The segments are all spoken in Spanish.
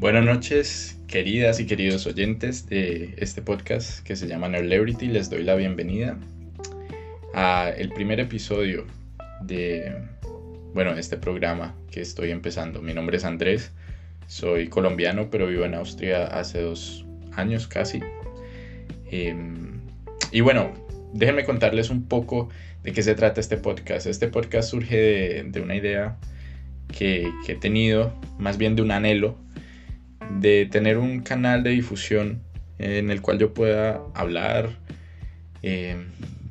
Buenas noches, queridas y queridos oyentes de este podcast que se llama Nerlebrity. Les doy la bienvenida a el primer episodio de, bueno, este programa que estoy empezando. Mi nombre es Andrés, soy colombiano, pero vivo en Austria hace dos años casi. Em, y bueno, déjenme contarles un poco de qué se trata este podcast. Este podcast surge de, una idea que he tenido, más bien de un anhelo de tener un canal de difusión en el cual yo pueda hablar, eh,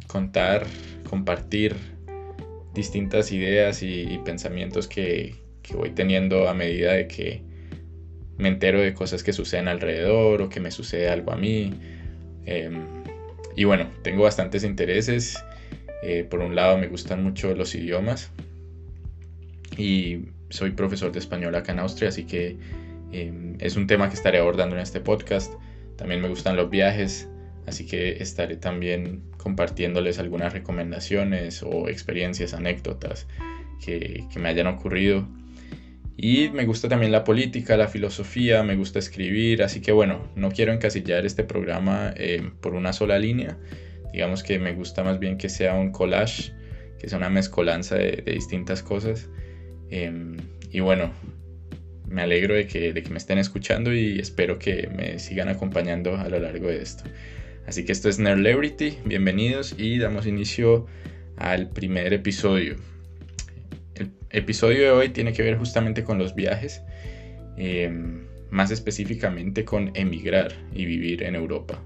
contar, compartir distintas ideas y, pensamientos que, voy teniendo a medida de que me entero de cosas que suceden alrededor o que me sucede algo a mí. Em, y bueno, tengo bastantes intereses. Eh, por un lado me gustan mucho los idiomas y soy profesor de español acá en Austria, así que Em, es un tema que estaré abordando en este podcast. También me gustan los viajes, así que estaré también compartiéndoles algunas recomendaciones o experiencias, anécdotas que, me hayan ocurrido. Y me gusta también la política, la filosofía, me gusta escribir, así que bueno, no quiero encasillar este programa em, por una sola línea. Digamos que me gusta más bien que sea un collage, que sea una mezcolanza de, distintas cosas. Em, y bueno, me alegro de que, de que me estén escuchando y espero que me sigan acompañando a lo largo de esto. Así que esto es Nerdlebrity, bienvenidos y damos inicio al primer episodio. El episodio de hoy tiene que ver justamente con los viajes, em, más específicamente con emigrar y vivir en Europa.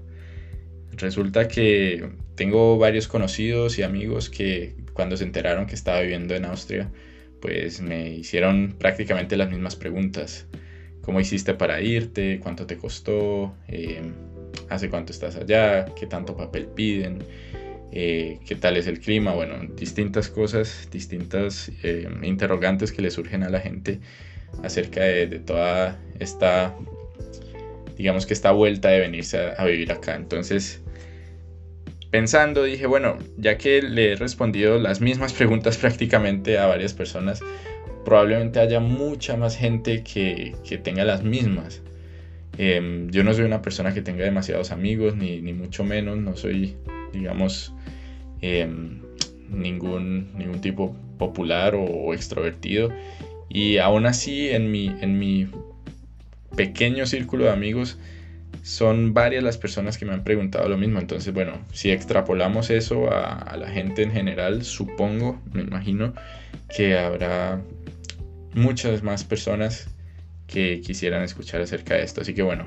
Resulta que tengo varios conocidos y amigos que cuando se enteraron que estaba viviendo en Austria, pues me hicieron prácticamente las mismas preguntas. ¿Cómo hiciste para irte? ¿Cuánto te costó? Eh, ¿Hace cuánto estás allá? ¿Qué tanto papel piden? Eh, ¿Qué tal es el clima? Bueno, distintas cosas, distintas eh, interrogantes que le surgen a la gente acerca de, toda esta, digamos que esta vuelta de venirse a vivir acá. Entonces, pensando, dije, bueno, ya que le he respondido las mismas preguntas prácticamente a varias personas, probablemente haya mucha más gente que, tenga las mismas. Em, yo no soy una persona que tenga demasiados amigos, ni, mucho menos, no soy, digamos, em, ningún, ningún tipo popular o, extrovertido. Y aún así, en mi, en mi pequeño círculo de amigos, son varias las personas que me han preguntado lo mismo. Entonces, bueno, si extrapolamos eso a, la gente en general, supongo, me imagino, que habrá muchas más personas que quisieran escuchar acerca de esto. Así que bueno,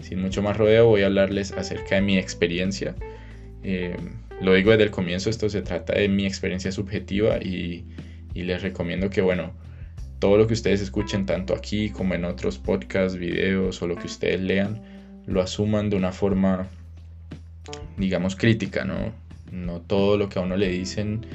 sin mucho más rodeo, voy a hablarles acerca de mi experiencia. Eh, lo digo desde el comienzo, esto se trata de mi experiencia subjetiva y, y les recomiendo que, bueno, todo lo que ustedes escuchen, tanto aquí como en otros podcasts, videos o lo que ustedes lean, lo asuman de una forma, digamos, crítica, ¿no? No todo lo que a uno le dicen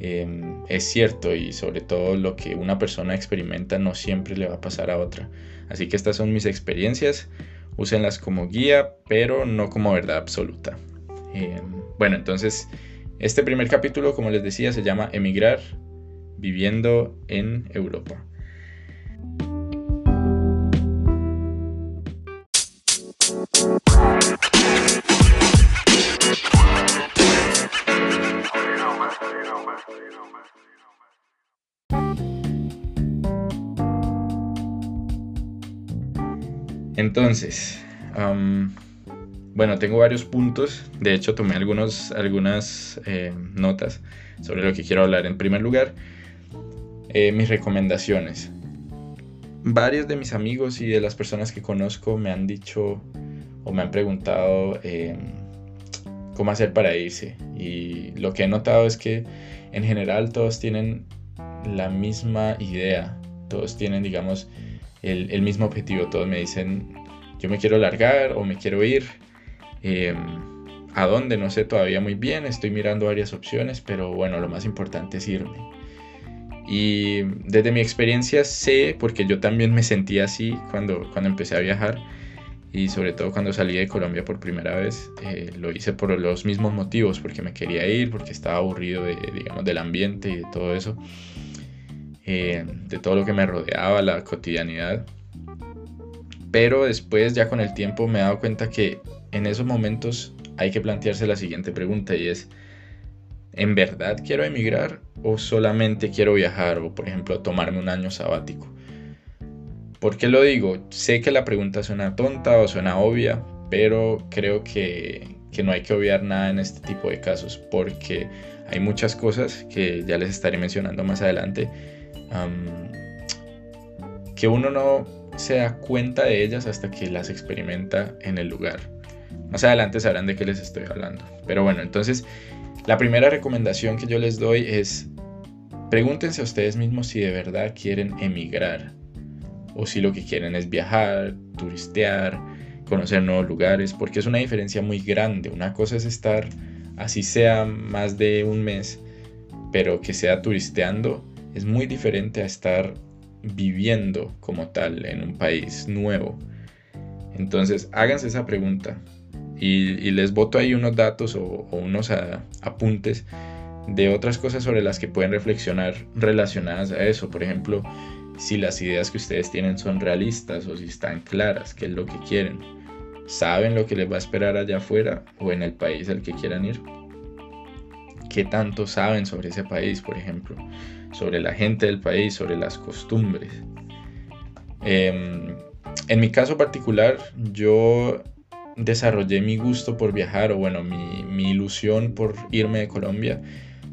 em, es cierto y sobre todo lo que una persona experimenta no siempre le va a pasar a otra. Así que estas son mis experiencias, úsenlas como guía, pero no como verdad absoluta. Em, bueno, entonces, este primer capítulo, como les decía, se llama Emigrar viviendo en Europa. Entonces, bueno, tengo varios puntos. De hecho, tomé algunos, algunas eh, notas sobre lo que quiero hablar. En primer lugar, eh, mis recomendaciones. Varios de mis amigos y de las personas que conozco me han dicho o me han preguntado em, cómo hacer para irse. Y lo que he notado es que en general todos tienen la misma idea. Todos tienen, digamos, el, mismo objetivo. Todos me dicen, yo me quiero largar o me quiero ir. Em, ¿A dónde? No sé todavía muy bien. Estoy mirando varias opciones, pero bueno, lo más importante es irme. Y desde mi experiencia sé, porque yo también me sentí así cuando, cuando empecé a viajar y sobre todo cuando salí de Colombia por primera vez, eh, lo hice por los mismos motivos, porque me quería ir, porque estaba aburrido de, digamos, del ambiente y de todo eso. Eh, de todo lo que me rodeaba, la cotidianidad. pero después ya con el tiempo me he dado cuenta que en esos momentos hay que plantearse la siguiente pregunta y es, ¿en verdad quiero emigrar o solamente quiero viajar o por ejemplo tomarme un año sabático? ¿Por qué lo digo? Sé que la pregunta suena tonta o suena obvia, pero creo que, no hay que obviar nada en este tipo de casos porque hay muchas cosas que ya les estaré mencionando más adelante que uno no se da cuenta de ellas hasta que las experimenta en el lugar. Más adelante sabrán de qué les estoy hablando. Pero bueno, entonces la primera recomendación que yo les doy es pregúntense a ustedes mismos si de verdad quieren emigrar o si lo que quieren es viajar, turistear, conocer nuevos lugares, porque es una diferencia muy grande. Una cosa es estar así sea más de un mes, pero que sea turisteando, es muy diferente a estar viviendo como tal en un país nuevo. Entonces, háganse esa pregunta y, les boto ahí unos datos o, unos apuntes de otras cosas sobre las que pueden reflexionar relacionadas a eso. Por ejemplo, si las ideas que ustedes tienen son realistas o si están claras, qué es lo que quieren. ¿Saben lo que les va a esperar allá afuera o en el país al que quieran ir? ¿Qué tanto saben sobre ese país, por ejemplo? sobre la gente del país, sobre las costumbres. Em, en mi caso particular, yo desarrollé mi gusto por viajar, o bueno, mi, ilusión por irme de Colombia,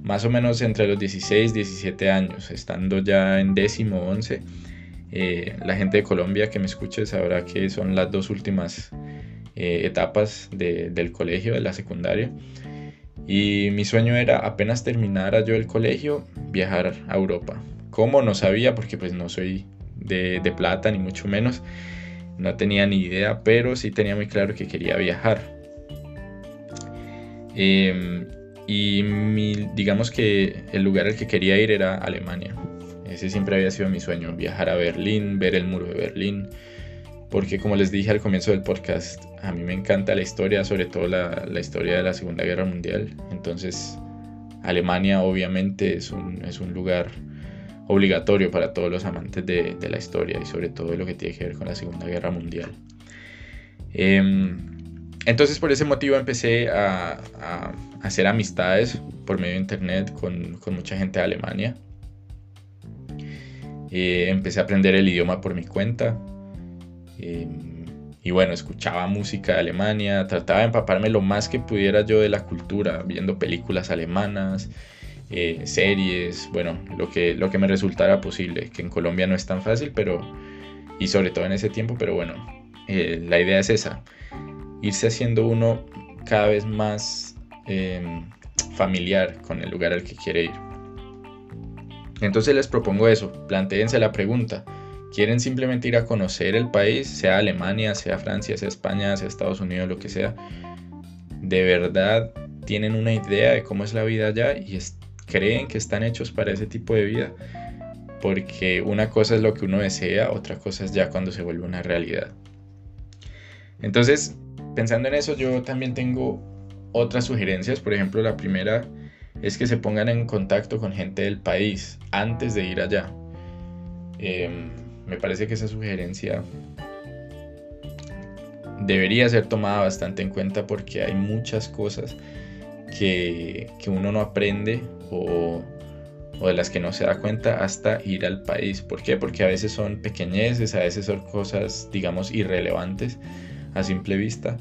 más o menos entre los 16, 17 años, estando ya en décimo, once. Eh, la gente de Colombia que me escuche sabrá que son las dos últimas eh, etapas del colegio, de la secundaria. Y mi sueño era apenas terminara yo el colegio, viajar a Europa. ¿Cómo? No sabía porque pues no soy de, plata ni mucho menos. No tenía ni idea, pero sí tenía muy claro que quería viajar. Em, y digamos que el lugar al que quería ir era Alemania. Ese siempre había sido mi sueño, viajar a Berlín, ver el muro de Berlín, porque como les dije al comienzo del podcast, a mí me encanta la historia, sobre todo la, historia de la Segunda Guerra Mundial. Entonces, Alemania obviamente es un, es un lugar obligatorio para todos los amantes de, la historia y sobre todo lo que tiene que ver con la Segunda Guerra Mundial. Em, entonces por ese motivo empecé a, hacer amistades por medio de internet con, mucha gente de Alemania. Eh, empecé a aprender el idioma por mi cuenta. Em, y bueno, escuchaba música de Alemania, trataba de empaparme lo más que pudiera yo de la cultura, viendo películas alemanas, eh, series, bueno, lo que, lo que me resultara posible, que en Colombia no es tan fácil, pero, y sobre todo en ese tiempo, pero bueno, eh, la idea es esa, irse haciendo uno cada vez más em, familiar con el lugar al que quiere ir. Entonces les propongo eso, planteense la pregunta, quieren simplemente ir a conocer el país, sea Alemania, sea Francia, sea España, sea Estados Unidos, lo que sea, de verdad tienen una idea de cómo es la vida allá y creen que están hechos para ese tipo de vida. Porque una cosa es lo que uno desea, otra cosa es ya cuando se vuelve una realidad. Entonces, pensando en eso, yo también tengo otras sugerencias. Por ejemplo, la primera es que se pongan en contacto con gente del país antes de ir allá. Eh, me parece que esa sugerencia debería ser tomada bastante en cuenta porque hay muchas cosas que, uno no aprende o, de las que no se da cuenta hasta ir al país. ¿Por qué? Porque a veces son pequeñeces, a veces son cosas, digamos, irrelevantes a simple vista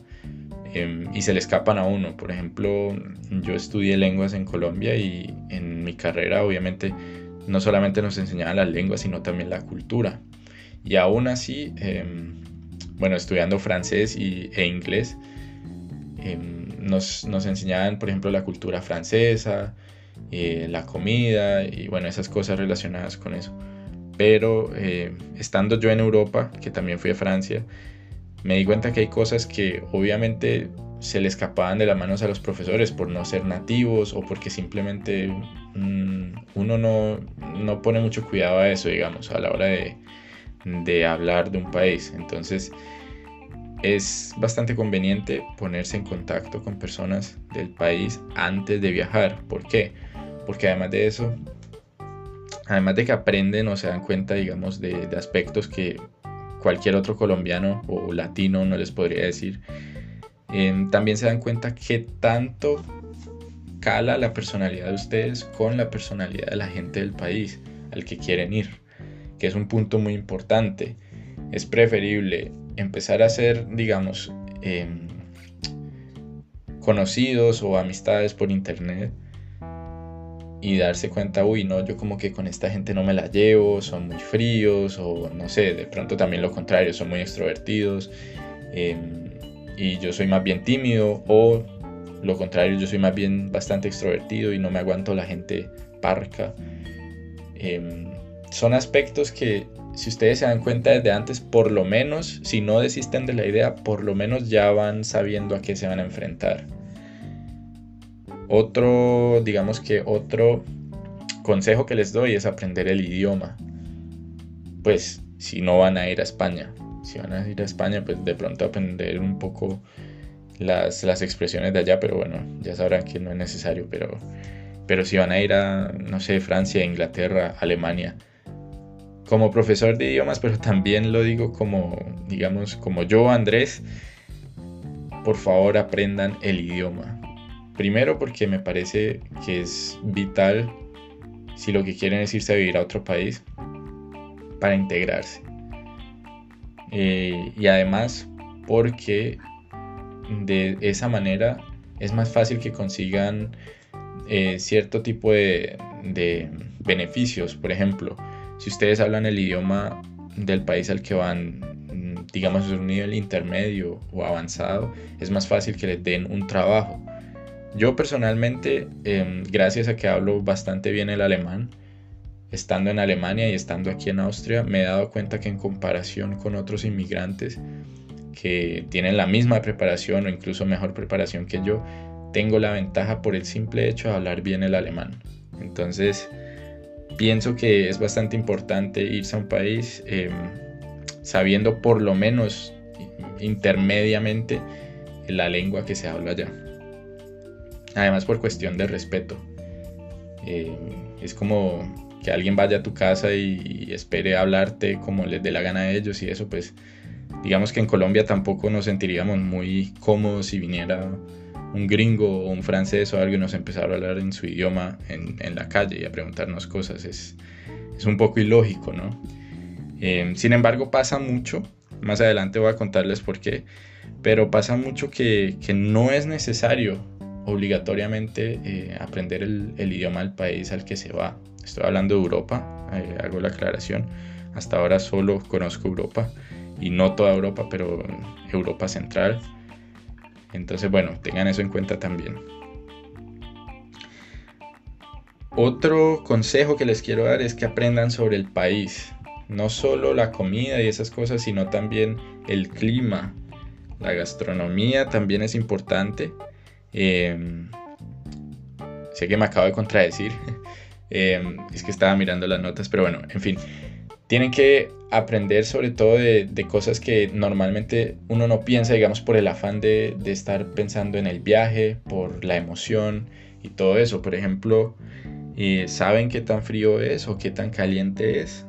em, y se le escapan a uno. Por ejemplo, yo estudié lenguas en Colombia y en mi carrera obviamente no solamente nos enseñaban las lenguas, sino también la cultura. Y aún así, em, bueno, estudiando francés y, e inglés, em, nos, enseñaban, por ejemplo, la cultura francesa, eh, la comida y bueno, esas cosas relacionadas con eso. Pero eh, estando yo en Europa, que también fui a Francia, me di cuenta que hay cosas que obviamente se le escapaban de las manos a los profesores por no ser nativos o porque simplemente mm, uno no, no, pone mucho cuidado a eso, digamos, a la hora de, de hablar de un país. Entonces es bastante conveniente ponerse en contacto con personas del país antes de viajar. ¿Por qué? Porque además de eso, además de que aprenden o se dan cuenta, digamos, de, aspectos que cualquier otro colombiano o latino no les podría decir. Em, también se dan cuenta que tanto cala la personalidad de ustedes con la personalidad de la gente del país al que quieren ir, que es un punto muy importante. Es preferible empezar a hacer, digamos, em, conocidos o amistades por internet y darse cuenta, uy, no, yo como que con esta gente no me la llevo, son muy fríos o no sé, de pronto también lo contrario, son muy extrovertidos em, y yo soy más bien tímido o lo contrario, yo soy más bien bastante extrovertido y no me aguanto la gente parca. Em, son aspectos que si ustedes se dan cuenta desde antes, por lo menos, si no desisten de la idea, por lo menos ya van sabiendo a qué se van a enfrentar. Otro, digamos que otro consejo que les doy es aprender el idioma. Pues si no van a ir a España, si van a ir a España, pues de pronto aprender un poco las, expresiones de allá, pero bueno, ya sabrán que no es necesario, pero, pero si van a ir a, no sé, Francia, Inglaterra, Alemania, como profesor de idiomas, pero también lo digo como, digamos, como yo, Andrés, por favor aprendan el idioma. Primero porque me parece que es vital si lo que quieren es irse a vivir a otro país para integrarse. Eh, y además porque de esa manera es más fácil que consigan eh, cierto tipo de, beneficios. Por ejemplo, si ustedes hablan el idioma del país al que van, digamos, un nivel intermedio o avanzado, es más fácil que les den un trabajo. Yo personalmente, em, gracias a que hablo bastante bien el alemán, estando en Alemania y estando aquí en Austria, me he dado cuenta que en comparación con otros inmigrantes que tienen la misma preparación o incluso mejor preparación que yo, tengo la ventaja por el simple hecho de hablar bien el alemán. Entonces, pienso que es bastante importante irse a un país em, sabiendo por lo menos intermediamente la lengua que se habla allá. Además por cuestión de respeto. Eh, es como que alguien vaya a tu casa y, espere hablarte como les dé la gana a ellos y eso pues digamos que en Colombia tampoco nos sentiríamos muy cómodos si viniera un gringo o un francés o alguien nos empezara a hablar en su idioma en, la calle y a preguntarnos cosas. Es, un poco ilógico, ¿no? Eh, sin embargo pasa mucho, más adelante voy a contarles por qué, pero pasa mucho que, que no es necesario obligatoriamente eh, aprender el, idioma del país al que se va. Estoy hablando de Europa, eh, hago la aclaración. Hasta ahora solo conozco Europa y no toda Europa, pero Europa Central. Entonces, bueno, tengan eso en cuenta también. Otro consejo que les quiero dar es que aprendan sobre el país. No solo la comida y esas cosas, sino también el clima. La gastronomía también es importante. Em, sé que me acabo de contradecir. Em, es que estaba mirando las notas, pero bueno, en fin. Tienen que aprender sobre todo de, cosas que normalmente uno no piensa, digamos, por el afán de, estar pensando en el viaje, por la emoción y todo eso. Por ejemplo, eh, ¿saben qué tan frío es o qué tan caliente es?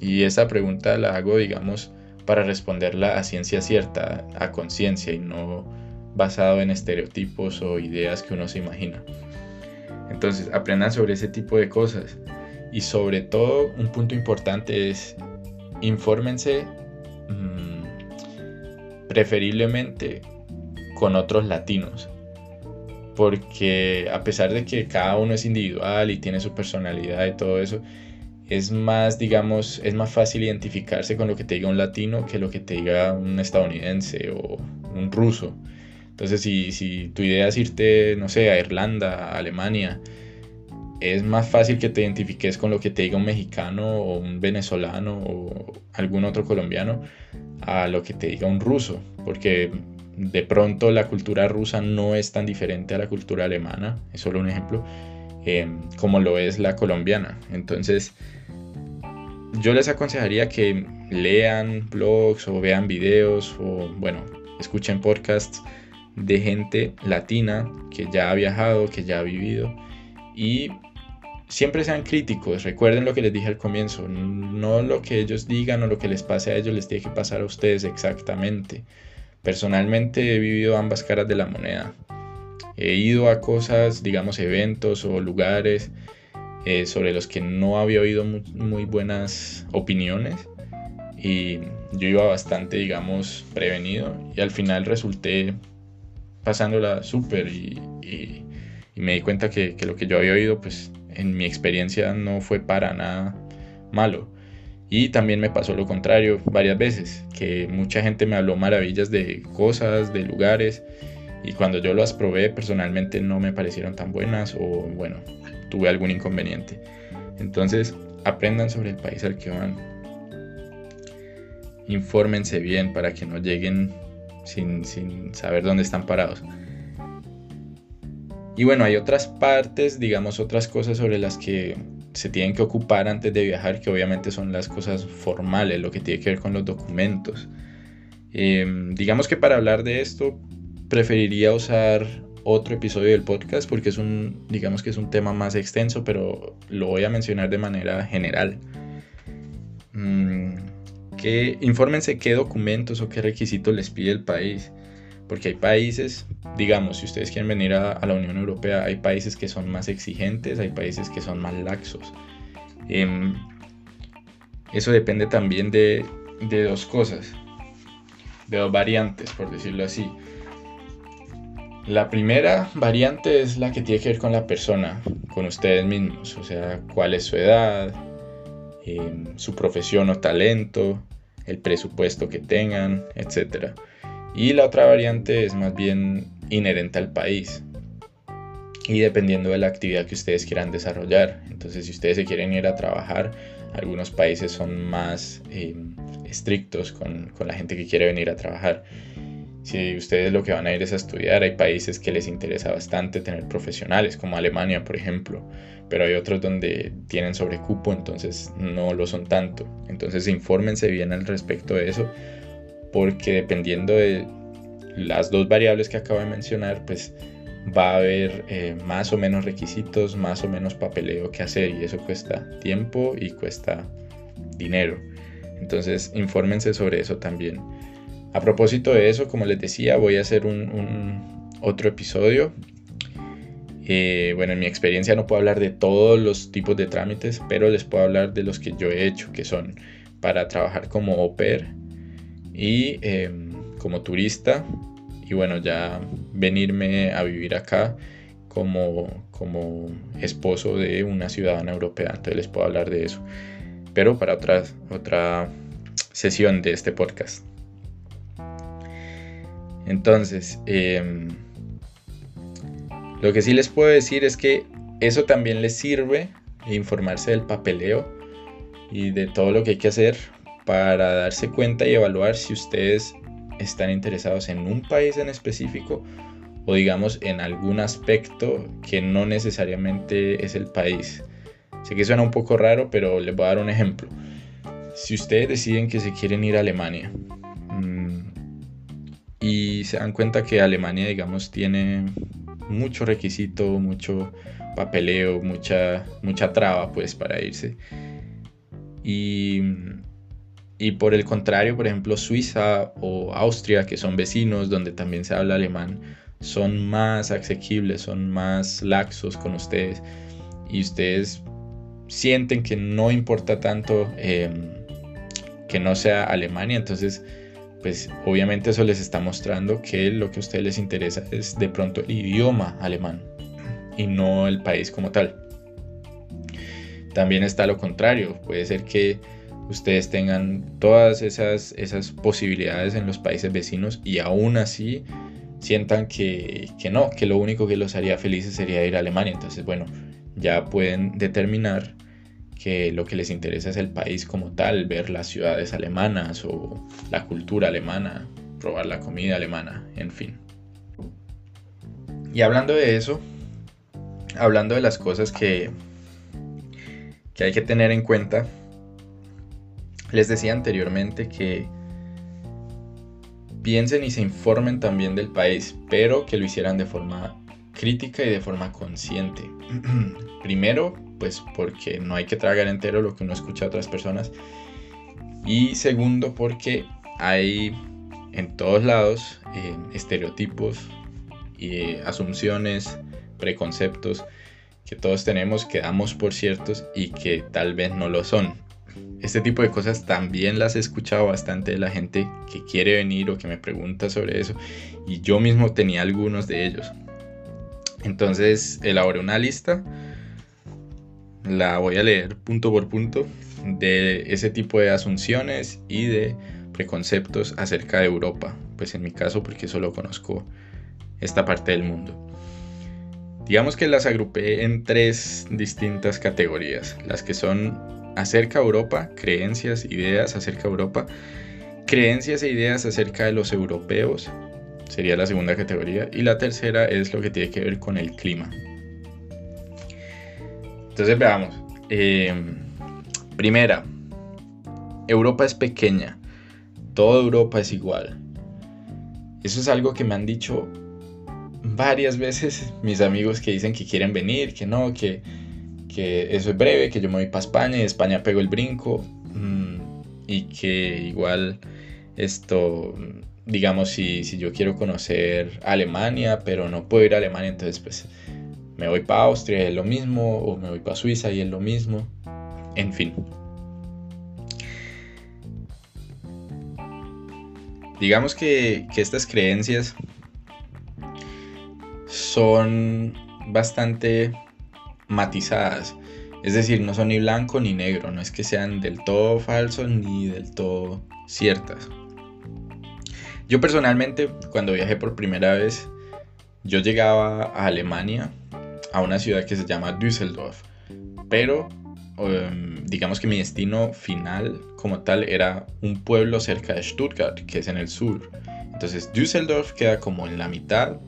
Y esa pregunta la hago, digamos, para responderla a ciencia cierta, a conciencia y no basado en estereotipos o ideas que uno se imagina. Entonces, aprendan sobre ese tipo de cosas. Y sobre todo, un punto importante es, infórmense mm, preferiblemente con otros latinos. Porque a pesar de que cada uno es individual y tiene su personalidad y todo eso, es más, digamos, es más fácil identificarse con lo que te diga un latino que lo que te diga un estadounidense o un ruso. Entonces, si, tu idea es irte, no sé, a Irlanda, a Alemania, es más fácil que te identifiques con lo que te diga un mexicano o un venezolano o algún otro colombiano a lo que te diga un ruso, porque de pronto la cultura rusa no es tan diferente a la cultura alemana, es solo un ejemplo, eh, como lo es la colombiana. Entonces, yo les aconsejaría que lean blogs o vean videos o, bueno, escuchen podcasts de gente latina que ya ha viajado, que ya ha vivido. Y siempre sean críticos, recuerden lo que les dije al comienzo, no lo que ellos digan o lo que les pase a ellos les tiene que pasar a ustedes exactamente. Personalmente he vivido ambas caras de la moneda. He ido a cosas, digamos, eventos o lugares eh, sobre los que no había oído muy, buenas opiniones. Y yo iba bastante, digamos, prevenido. Y al final resulté pasándola súper y, me di cuenta que, que, lo que yo había oído, pues en mi experiencia no fue para nada malo. Y también me pasó lo contrario varias veces, que mucha gente me habló maravillas de cosas, de lugares, y cuando yo las probé personalmente no me parecieron tan buenas o bueno, tuve algún inconveniente. Entonces, aprendan sobre el país al que van. Infórmense bien para que no lleguen sin, saber dónde están parados. Y bueno, hay otras partes, digamos otras cosas sobre las que se tienen que ocupar antes de viajar, que obviamente son las cosas formales, lo que tiene que ver con los documentos. Em, digamos que para hablar de esto, preferiría usar otro episodio del podcast porque es un, digamos que es un tema más extenso, pero lo voy a mencionar de manera general. Mm, que infórmense qué documentos o qué requisitos les pide el país. Porque hay países, digamos, si ustedes quieren venir a, la Unión Europea, hay países que son más exigentes, hay países que son más laxos. Em, eso depende también de, de dos cosas, de dos variantes, por decirlo así. La primera variante es la que tiene que ver con la persona, con ustedes mismos, o sea, cuál es su edad, em, su profesión o talento, el presupuesto que tengan, etc. Y la otra variante es más bien inherente al país y dependiendo de la actividad que ustedes quieran desarrollar. Entonces, si ustedes se quieren ir a trabajar, algunos países son más em, estrictos con, con la gente que quiere venir a trabajar si ustedes lo que van a ir es a estudiar, hay países que les interesa bastante tener profesionales, como Alemania, por ejemplo, pero hay otros donde tienen sobrecupo, entonces no lo son tanto. Entonces infórmense bien al respecto de eso, porque dependiendo de las dos variables que acabo de mencionar, pues va a haber eh, más o menos requisitos, más o menos papeleo que hacer y eso cuesta tiempo y cuesta dinero. Entonces infórmense sobre eso también. A propósito de eso, como les decía, voy a hacer un, otro episodio. Eh, bueno, en mi experiencia no puedo hablar de todos los tipos de trámites, pero les puedo hablar de los que yo he hecho, que son para trabajar como au pair y em, como turista. Y bueno, ya venirme a vivir acá como, como esposo de una ciudadana europea. Entonces les puedo hablar de eso. Pero para otra, otra sesión de este podcast. Entonces, em, lo que sí les puedo decir es que eso también les sirve informarse del papeleo y de todo lo que hay que hacer para darse cuenta y evaluar si ustedes están interesados en un país en específico o digamos en algún aspecto que no necesariamente es el país. Sé que suena un poco raro, pero les voy a dar un ejemplo. Si ustedes deciden que se quieren ir a Alemania, y se dan cuenta que Alemania, digamos, tiene mucho requisito, mucho papeleo, mucha, mucha traba, pues, para irse. Y, y por el contrario, por ejemplo, Suiza o Austria, que son vecinos donde también se habla alemán, son más asequibles, son más laxos con ustedes y ustedes sienten que no importa tanto em, que no sea Alemania, entonces pues obviamente eso les está mostrando que lo que a ustedes les interesa es de pronto el idioma alemán y no el país como tal. También está lo contrario, puede ser que ustedes tengan todas esas, esas posibilidades en los países vecinos y aún así sientan que, que no, que lo único que los haría felices sería ir a Alemania. Entonces, bueno, ya pueden determinar que lo que les interesa es el país como tal, ver las ciudades alemanas o la cultura alemana, probar la comida alemana, en fin. Y hablando de eso, hablando de las cosas que, que hay que tener en cuenta, les decía anteriormente que piensen y se informen también del país, pero que lo hicieran de forma crítica y de forma consciente. Primero, pues porque no hay que tragar entero lo que uno escucha a otras personas. Y segundo, porque hay en todos lados eh, estereotipos y eh, asunciones, preconceptos que todos tenemos, que damos por ciertos y que tal vez no lo son. Este tipo de cosas también las he escuchado bastante de la gente que quiere venir o que me pregunta sobre eso y yo mismo tenía algunos de ellos. Entonces elaboré una lista, la voy a leer punto por punto de ese tipo de asunciones y de preconceptos acerca de Europa, pues en mi caso porque solo conozco esta parte del mundo. Digamos que las agrupé en tres distintas categorías, las que son acerca de Europa, creencias, ideas acerca de Europa, creencias e ideas acerca de los europeos, sería la segunda categoría, y la tercera es lo que tiene que ver con el clima. Entonces veamos. Em, primera, Europa es pequeña, toda Europa es igual. Eso es algo que me han dicho varias veces mis amigos que dicen que quieren venir, que no, que que eso es breve, que yo me voy para España y España pego el brinco mm, y que igual esto, digamos, si, si yo quiero conocer Alemania, pero no puedo ir a Alemania, entonces pues me voy para Austria y es lo mismo, o me voy para Suiza y es lo mismo, en fin. Digamos que, que estas creencias son bastante matizadas. Es decir, no son ni blanco ni negro, no es que sean del todo falsos ni del todo ciertas. Yo personalmente, cuando viajé por primera vez, yo llegaba a Alemania, a una ciudad que se llama Düsseldorf, pero em, digamos que mi destino final como tal era un pueblo cerca de Stuttgart, que es en el sur. Entonces Düsseldorf queda como en la mitad,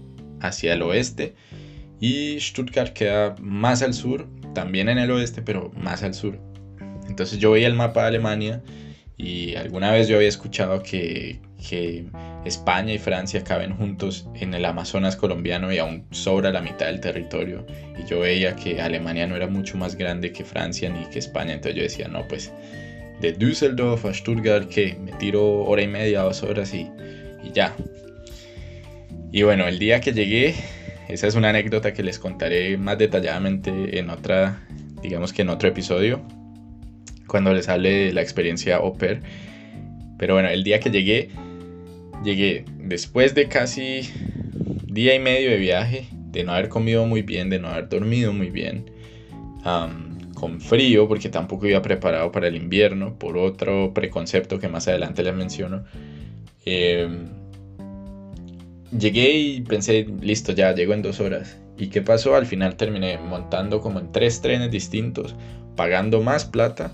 hacia el oeste, y Stuttgart queda más al sur, también en el oeste, pero más al sur. Entonces yo veía el mapa de Alemania y alguna vez yo había escuchado que, España y Francia caben juntos en el Amazonas colombiano y aún sobra la mitad del territorio. Y yo veía que Alemania no era mucho más grande que Francia ni que España. Entonces yo decía, no, pues de Düsseldorf a Stuttgart, que me tiro hora y media, dos horas y, y ya. Y bueno, el día que llegué esa es una anécdota que les contaré más detalladamente en otra, digamos que en otro episodio, cuando les hable de la experiencia Oper. Pero bueno, el día que llegué, llegué después de casi día y medio de viaje, de no haber comido muy bien, de no haber dormido muy bien, con frío, porque tampoco iba preparado para el invierno, por otro preconcepto que más adelante les menciono. Eh, llegué y pensé, listo, ya llego en dos horas. ¿Y qué pasó? Al final terminé montando como en tres trenes distintos, pagando más plata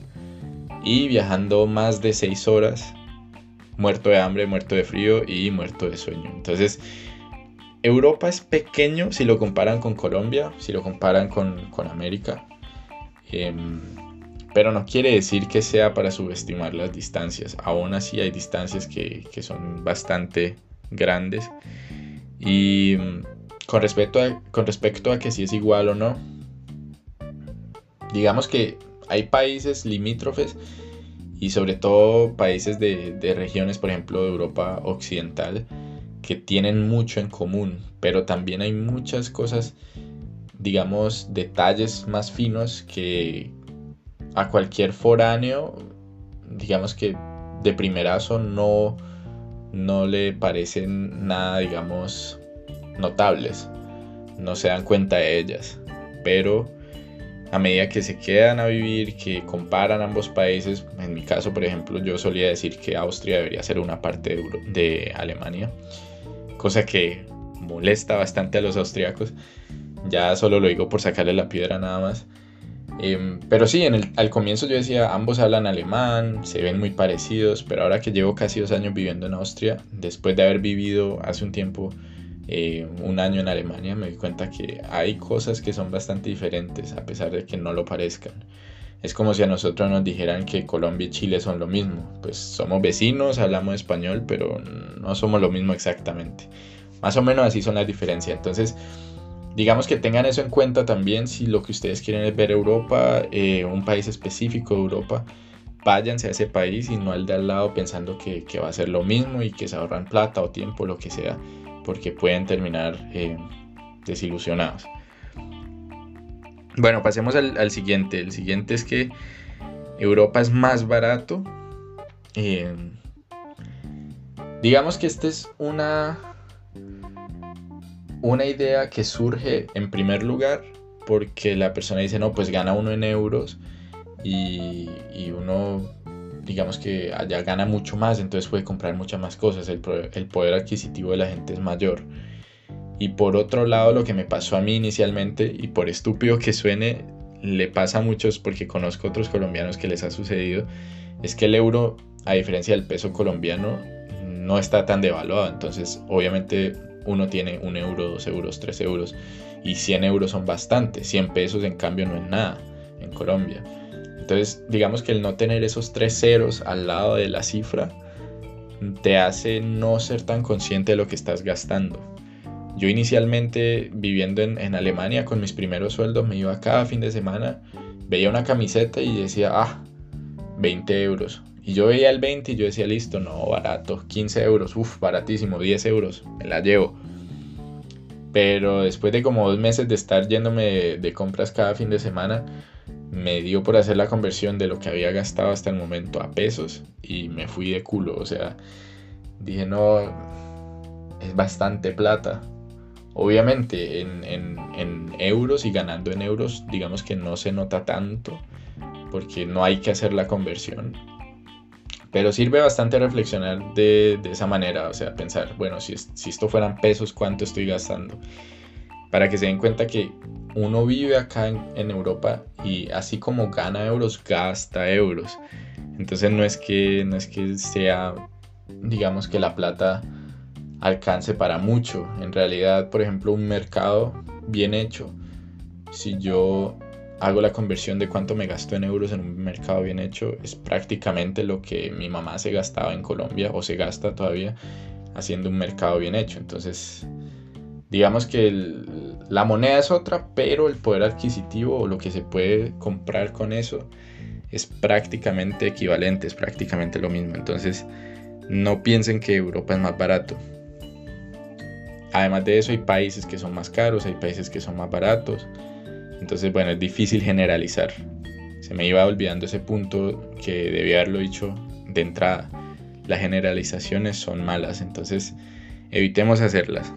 y viajando más de seis horas, muerto de hambre, muerto de frío y muerto de sueño. Entonces, Europa es pequeño si lo comparan con Colombia, si lo comparan con, América. Em, pero no quiere decir que sea para subestimar las distancias. Aún así hay distancias que, que son bastante grandes. Y mm, con respecto, a, con respecto a que si es igual o no, digamos que hay países limítrofes y sobre todo países de, de, regiones, por ejemplo, de Europa Occidental, que tienen mucho en común, pero también hay muchas cosas, digamos, detalles más finos que a cualquier foráneo, digamos que de primerazo no, no le parecen nada, digamos, notables. No se dan cuenta de ellas. Pero a medida que se quedan a vivir, que comparan ambos países, en mi caso, por ejemplo, yo solía decir que Austria debería ser una parte de, Alemania, cosa que molesta bastante a los austriacos. Ya solo lo digo por sacarle la piedra nada más. Em, pero sí, al comienzo yo decía, ambos hablan alemán, se ven muy parecidos, pero ahora que llevo casi dos años viviendo en Austria, después de haber vivido hace un tiempo eh, un año en Alemania, me di cuenta que hay cosas que son bastante diferentes, a pesar de que no lo parezcan. Es como si a nosotros nos dijeran que Colombia y Chile son lo mismo. Pues somos vecinos, hablamos español, pero no somos lo mismo exactamente. Más o menos así son las diferencias. Entonces, digamos que tengan eso en cuenta también si lo que ustedes quieren es ver Europa, eh, un país específico de Europa, váyanse a ese país y no al de al lado pensando que, va a ser lo mismo y que se ahorran plata o tiempo, lo que sea, porque pueden terminar eh, desilusionados. Bueno, pasemos al, siguiente. El siguiente es que Europa es más barato. Eh, digamos que esta es una, una idea que surge en primer lugar porque la persona dice, no, pues gana uno en euros y, uno, digamos que allá gana mucho más, entonces puede comprar muchas más cosas, el, poder adquisitivo de la gente es mayor. Y por otro lado, lo que me pasó a mí inicialmente, y por estúpido que suene, le pasa a muchos porque conozco otros colombianos que les ha sucedido, es que el euro, a diferencia del peso colombiano, no está tan devaluado. Entonces, obviamente, uno tiene un euro, dos euros, tres euros, y 100 euros son bastante. 100 pesos, en cambio, no es nada en Colombia. Entonces, digamos que el no tener esos tres ceros al lado de la cifra te hace no ser tan consciente de lo que estás gastando. Yo inicialmente viviendo en, Alemania con mis primeros sueldos me iba cada fin de semana, veía una camiseta y decía, ah, 20 euros. Y yo veía el 20 y yo decía, listo, no, barato, 15 euros, uff, baratísimo, 10 euros, me la llevo. Pero después de como dos meses de estar yéndome de, compras cada fin de semana, me dio por hacer la conversión de lo que había gastado hasta el momento a pesos y me fui de culo. O sea, dije, no, es bastante plata. Obviamente en, euros y ganando en euros, digamos que no se nota tanto, porque no hay que hacer la conversión. Pero sirve bastante reflexionar de, esa manera, o sea, pensar, bueno, si, si esto fueran pesos, ¿cuánto estoy gastando? Para que se den cuenta que uno vive acá en, Europa y así como gana euros, gasta euros. Entonces no es que, no es que sea, digamos que la plata alcance para mucho. En realidad, por ejemplo, un mercado bien hecho, si yo hago la conversión de cuánto me gasto en euros en un mercado bien hecho, es prácticamente lo que mi mamá se gastaba en Colombia o se gasta todavía haciendo un mercado bien hecho. Entonces, digamos que la moneda es otra, pero el poder adquisitivo o lo que se puede comprar con eso es prácticamente equivalente, es prácticamente lo mismo. Entonces, no piensen que Europa es más barato. Además de eso hay países que son más caros, hay países que son más baratos. Entonces, bueno, es difícil generalizar. Se me iba olvidando ese punto que debía haberlo dicho de entrada. Las generalizaciones son malas, entonces evitemos hacerlas.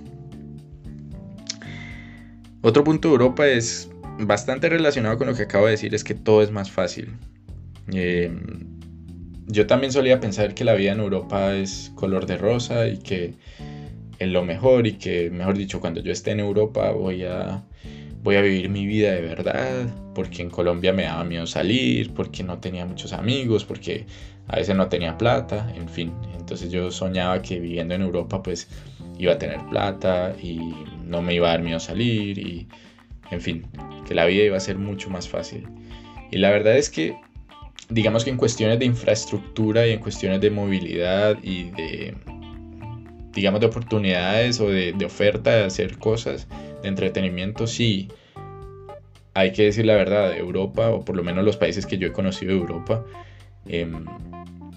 Otro punto de Europa es bastante relacionado con lo que acabo de decir, es que todo es más fácil. Eh, yo también solía pensar que la vida en Europa es color de rosa y que en lo mejor y que, mejor dicho, cuando yo esté en Europa voy a, voy a vivir mi vida de verdad, porque en Colombia me daba miedo salir, porque no tenía muchos amigos, porque a veces no tenía plata, en fin. Entonces yo soñaba que viviendo en Europa pues iba a tener plata y no me iba a dar miedo salir y, en fin, que la vida iba a ser mucho más fácil. Y la verdad es que digamos que en cuestiones de infraestructura y en cuestiones de movilidad y de digamos, de oportunidades o de, oferta de hacer cosas de entretenimiento, sí, hay que decir la verdad, Europa, o por lo menos los países que yo he conocido de Europa, em,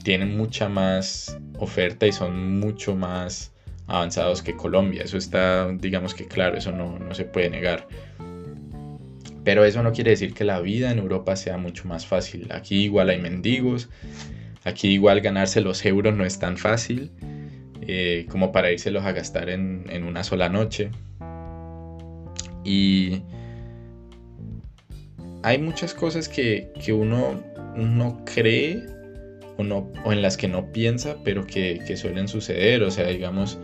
tienen mucha más oferta y son mucho más avanzados que Colombia. Eso está, digamos que claro, eso no, no se puede negar. Pero eso no quiere decir que la vida en Europa sea mucho más fácil. Aquí igual hay mendigos, aquí igual ganarse los euros no es tan fácil. Eh, como para írselos a gastar en, una sola noche. Y hay muchas cosas que, uno no cree o, no, o, en las que no piensa, pero que, suelen suceder. O sea, digamos,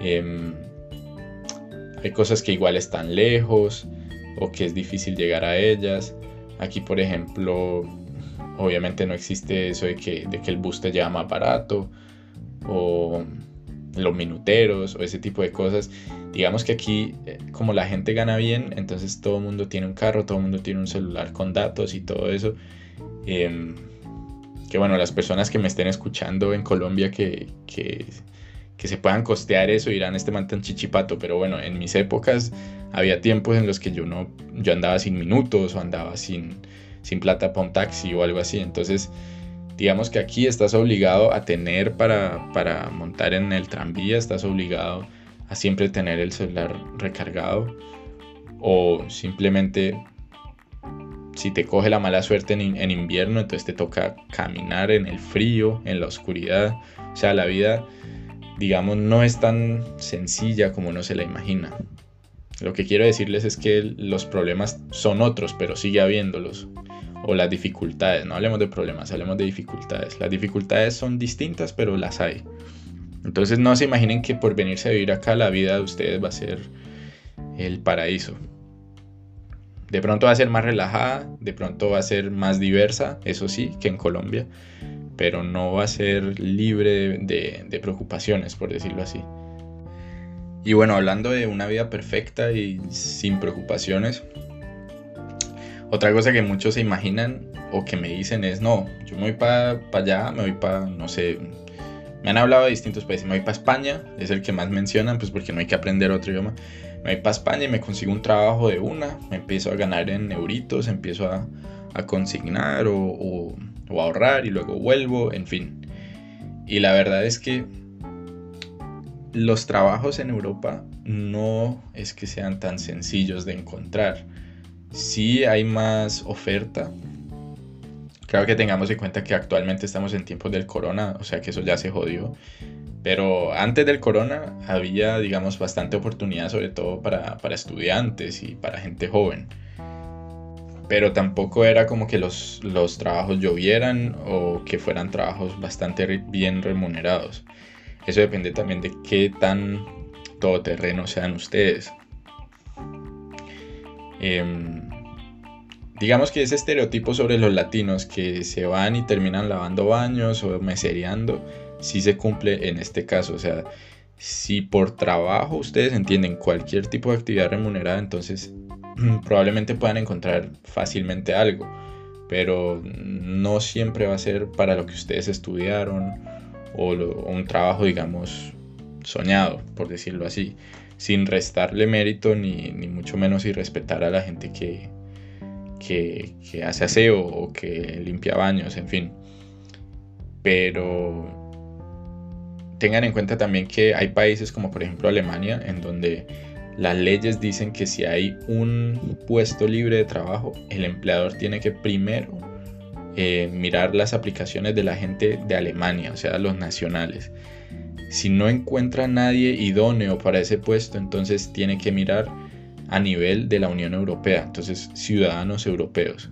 em, hay cosas que igual están lejos o que es difícil llegar a ellas. Aquí, por ejemplo, obviamente no existe eso de que, de que el bus te lleva más barato o los minuteros o ese tipo de cosas. Digamos que aquí, eh, como la gente gana bien, entonces todo el mundo tiene un carro, todo el mundo tiene un celular con datos y todo eso. Em, que bueno, las personas que me estén escuchando en Colombia que, que, que se puedan costear eso y irán este man tan chichipato. Pero bueno, en mis épocas había tiempos en los que yo no, yo andaba sin minutos o andaba sin, sin plata para un taxi o algo así. Entonces, digamos que aquí estás obligado a tener para, para montar en el tranvía, estás obligado a siempre tener el celular recargado o simplemente si te coge la mala suerte en, invierno, entonces te toca caminar en el frío, en la oscuridad. O sea, la vida digamos, no es tan sencilla como uno se la imagina. Lo que quiero decirles es que los problemas son otros, pero sigue habiéndolos. O las dificultades, no hablemos de problemas, hablemos de dificultades. Las dificultades son distintas, pero las hay. Entonces no se imaginen que por venirse a vivir acá la vida de ustedes va a ser el paraíso. De pronto va a ser más relajada, de pronto va a ser más diversa, eso sí, que en Colombia pero no va a ser libre de, preocupaciones, por decirlo así. Y bueno, hablando de una vida perfecta y sin preocupaciones, otra cosa que muchos se imaginan o que me dicen es, no, yo me voy para allá, me voy para, no sé, me han hablado de distintos países, me voy para España, es el que más mencionan, pues porque no hay que aprender otro idioma, me voy para España y me consigo un trabajo de una, me empiezo a ganar en euritos, empiezo a, consignar o o ahorrar y luego vuelvo, en fin. Y la verdad es que los trabajos en Europa no es que sean tan sencillos de encontrar. Sí hay más oferta. Claro que tengamos en cuenta que actualmente estamos en tiempos del corona, o sea que eso ya se jodió. Pero antes del corona había, digamos, bastante oportunidad, sobre todo para, para estudiantes y para gente joven pero tampoco era como que los, los trabajos llovieran o que fueran trabajos bastante bien remunerados. Eso depende también de qué tan todoterreno sean ustedes. Em, digamos que ese estereotipo sobre los latinos que se van y terminan lavando baños o mesereando, sí se cumple en este caso. O sea, si por trabajo ustedes entienden cualquier tipo de actividad remunerada, entonces probablemente puedan encontrar fácilmente algo, pero no siempre va a ser para lo que ustedes estudiaron o, un trabajo, digamos, soñado, por decirlo así, sin restarle mérito ni, mucho menos y respetar a la gente que, que, que hace aseo o que limpia baños, en fin. Pero tengan en cuenta también que hay países como por ejemplo Alemania en donde las leyes dicen que si hay un puesto libre de trabajo, el empleador tiene que primero eh, mirar las aplicaciones de la gente de Alemania, o sea, los nacionales. Si no encuentra nadie idóneo para ese puesto, entonces tiene que mirar a nivel de la Unión Europea, entonces ciudadanos europeos.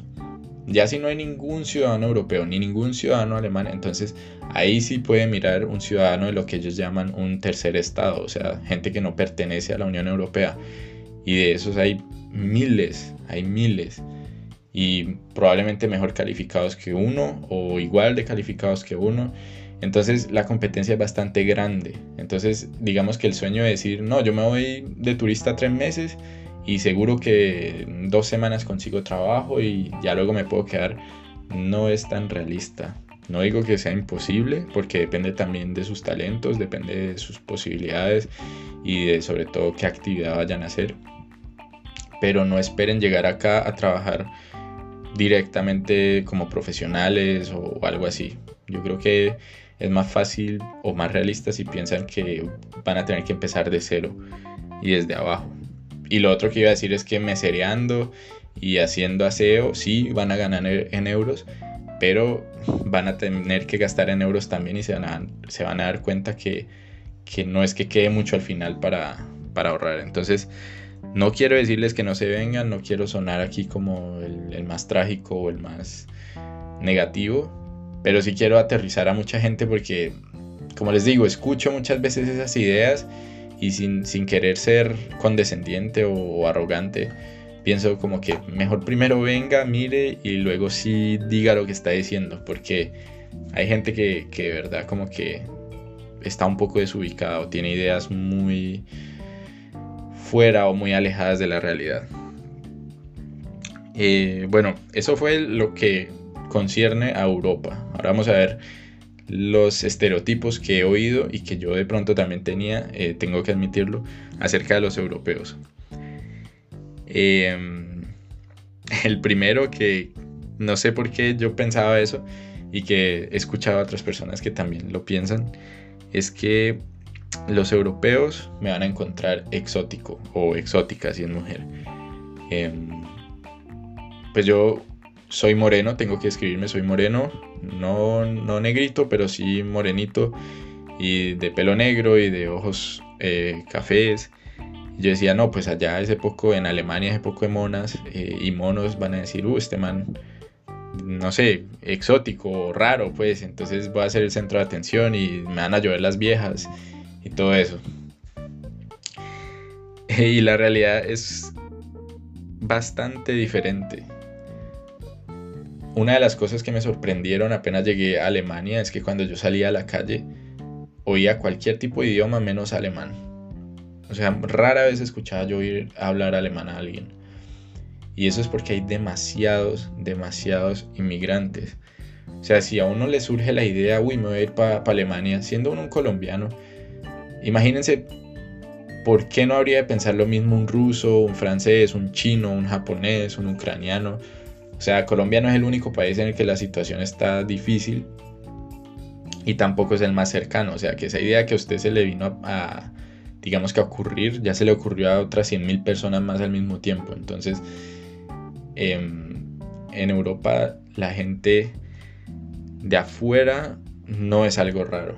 Ya si no hay ningún ciudadano europeo ni ningún ciudadano alemán, entonces ahí sí puede mirar un ciudadano de lo que ellos llaman un tercer estado, o sea, gente que no pertenece a la Unión Europea. Y de esos hay miles, hay miles. Y probablemente mejor calificados que uno o igual de calificados que uno. Entonces la competencia es bastante grande. Entonces digamos que el sueño de decir, no, yo me voy de turista tres meses y seguro que dos semanas consigo trabajo y ya luego me puedo quedar, no es tan realista. No digo que sea imposible, porque depende también de sus talentos, depende de sus posibilidades y de sobre todo qué actividad vayan a hacer. Pero no esperen llegar acá a trabajar directamente como profesionales o algo así. Yo creo que es más fácil o más realista si piensan que van a tener que empezar de cero y desde abajo. Y lo otro que iba a decir es que mesereando y haciendo aseo, sí, van a ganar en euros, pero van a tener que gastar en euros también y se van a, se van a dar cuenta que, no es que quede mucho al final para, para, ahorrar. Entonces, no quiero decirles que no se vengan, no quiero sonar aquí como el, el más trágico o el más negativo, pero sí quiero aterrizar a mucha gente porque, como les digo, escucho muchas veces esas ideas y sin, querer ser condescendiente o, arrogante, pienso como que mejor primero venga, mire y luego sí diga lo que está diciendo, porque hay gente que, de verdad como que está un poco desubicada o tiene ideas muy fuera o muy alejadas de la realidad. Eh, bueno, eso fue lo que concierne a Europa. Ahora vamos a ver los estereotipos que he oído y que yo de pronto también tenía, eh, tengo que admitirlo, acerca de los europeos. Em, el primero que no sé por qué yo pensaba eso y que he escuchado a otras personas que también lo piensan, es que los europeos me van a encontrar exótico o exótica si es mujer. Em, pues yo soy moreno, tengo que escribirme soy moreno, no, no negrito, pero sí morenito y de pelo negro y de ojos eh, cafés. yo decía, no, pues allá ese poco, en Alemania ese poco de monas eh, y monos van a decir, uh, este man, no sé, exótico o raro, pues, entonces voy a ser el centro de atención y me van a llover las viejas y todo eso. Y la realidad es bastante diferente. Una de las cosas que me sorprendieron apenas llegué a Alemania es que cuando yo salía a la calle oía cualquier tipo de idioma menos alemán. O sea, rara vez escuchaba yo oír hablar alemán a alguien. Y eso es porque hay demasiados, demasiados inmigrantes. O sea, si a uno le surge la idea, uy, me voy a ir para Alemania, siendo uno un colombiano, imagínense por qué no habría de pensar lo mismo un ruso, un francés, un chino, un japonés, un ucraniano. O sea, Colombia no es el único país en el que la situación está difícil y tampoco es el más cercano. O sea, que esa idea que a usted se le vino a, digamos que a ocurrir, ya se le ocurrió a otras 100.000 personas más al mismo tiempo. Entonces, em, en Europa la gente de afuera no es algo raro.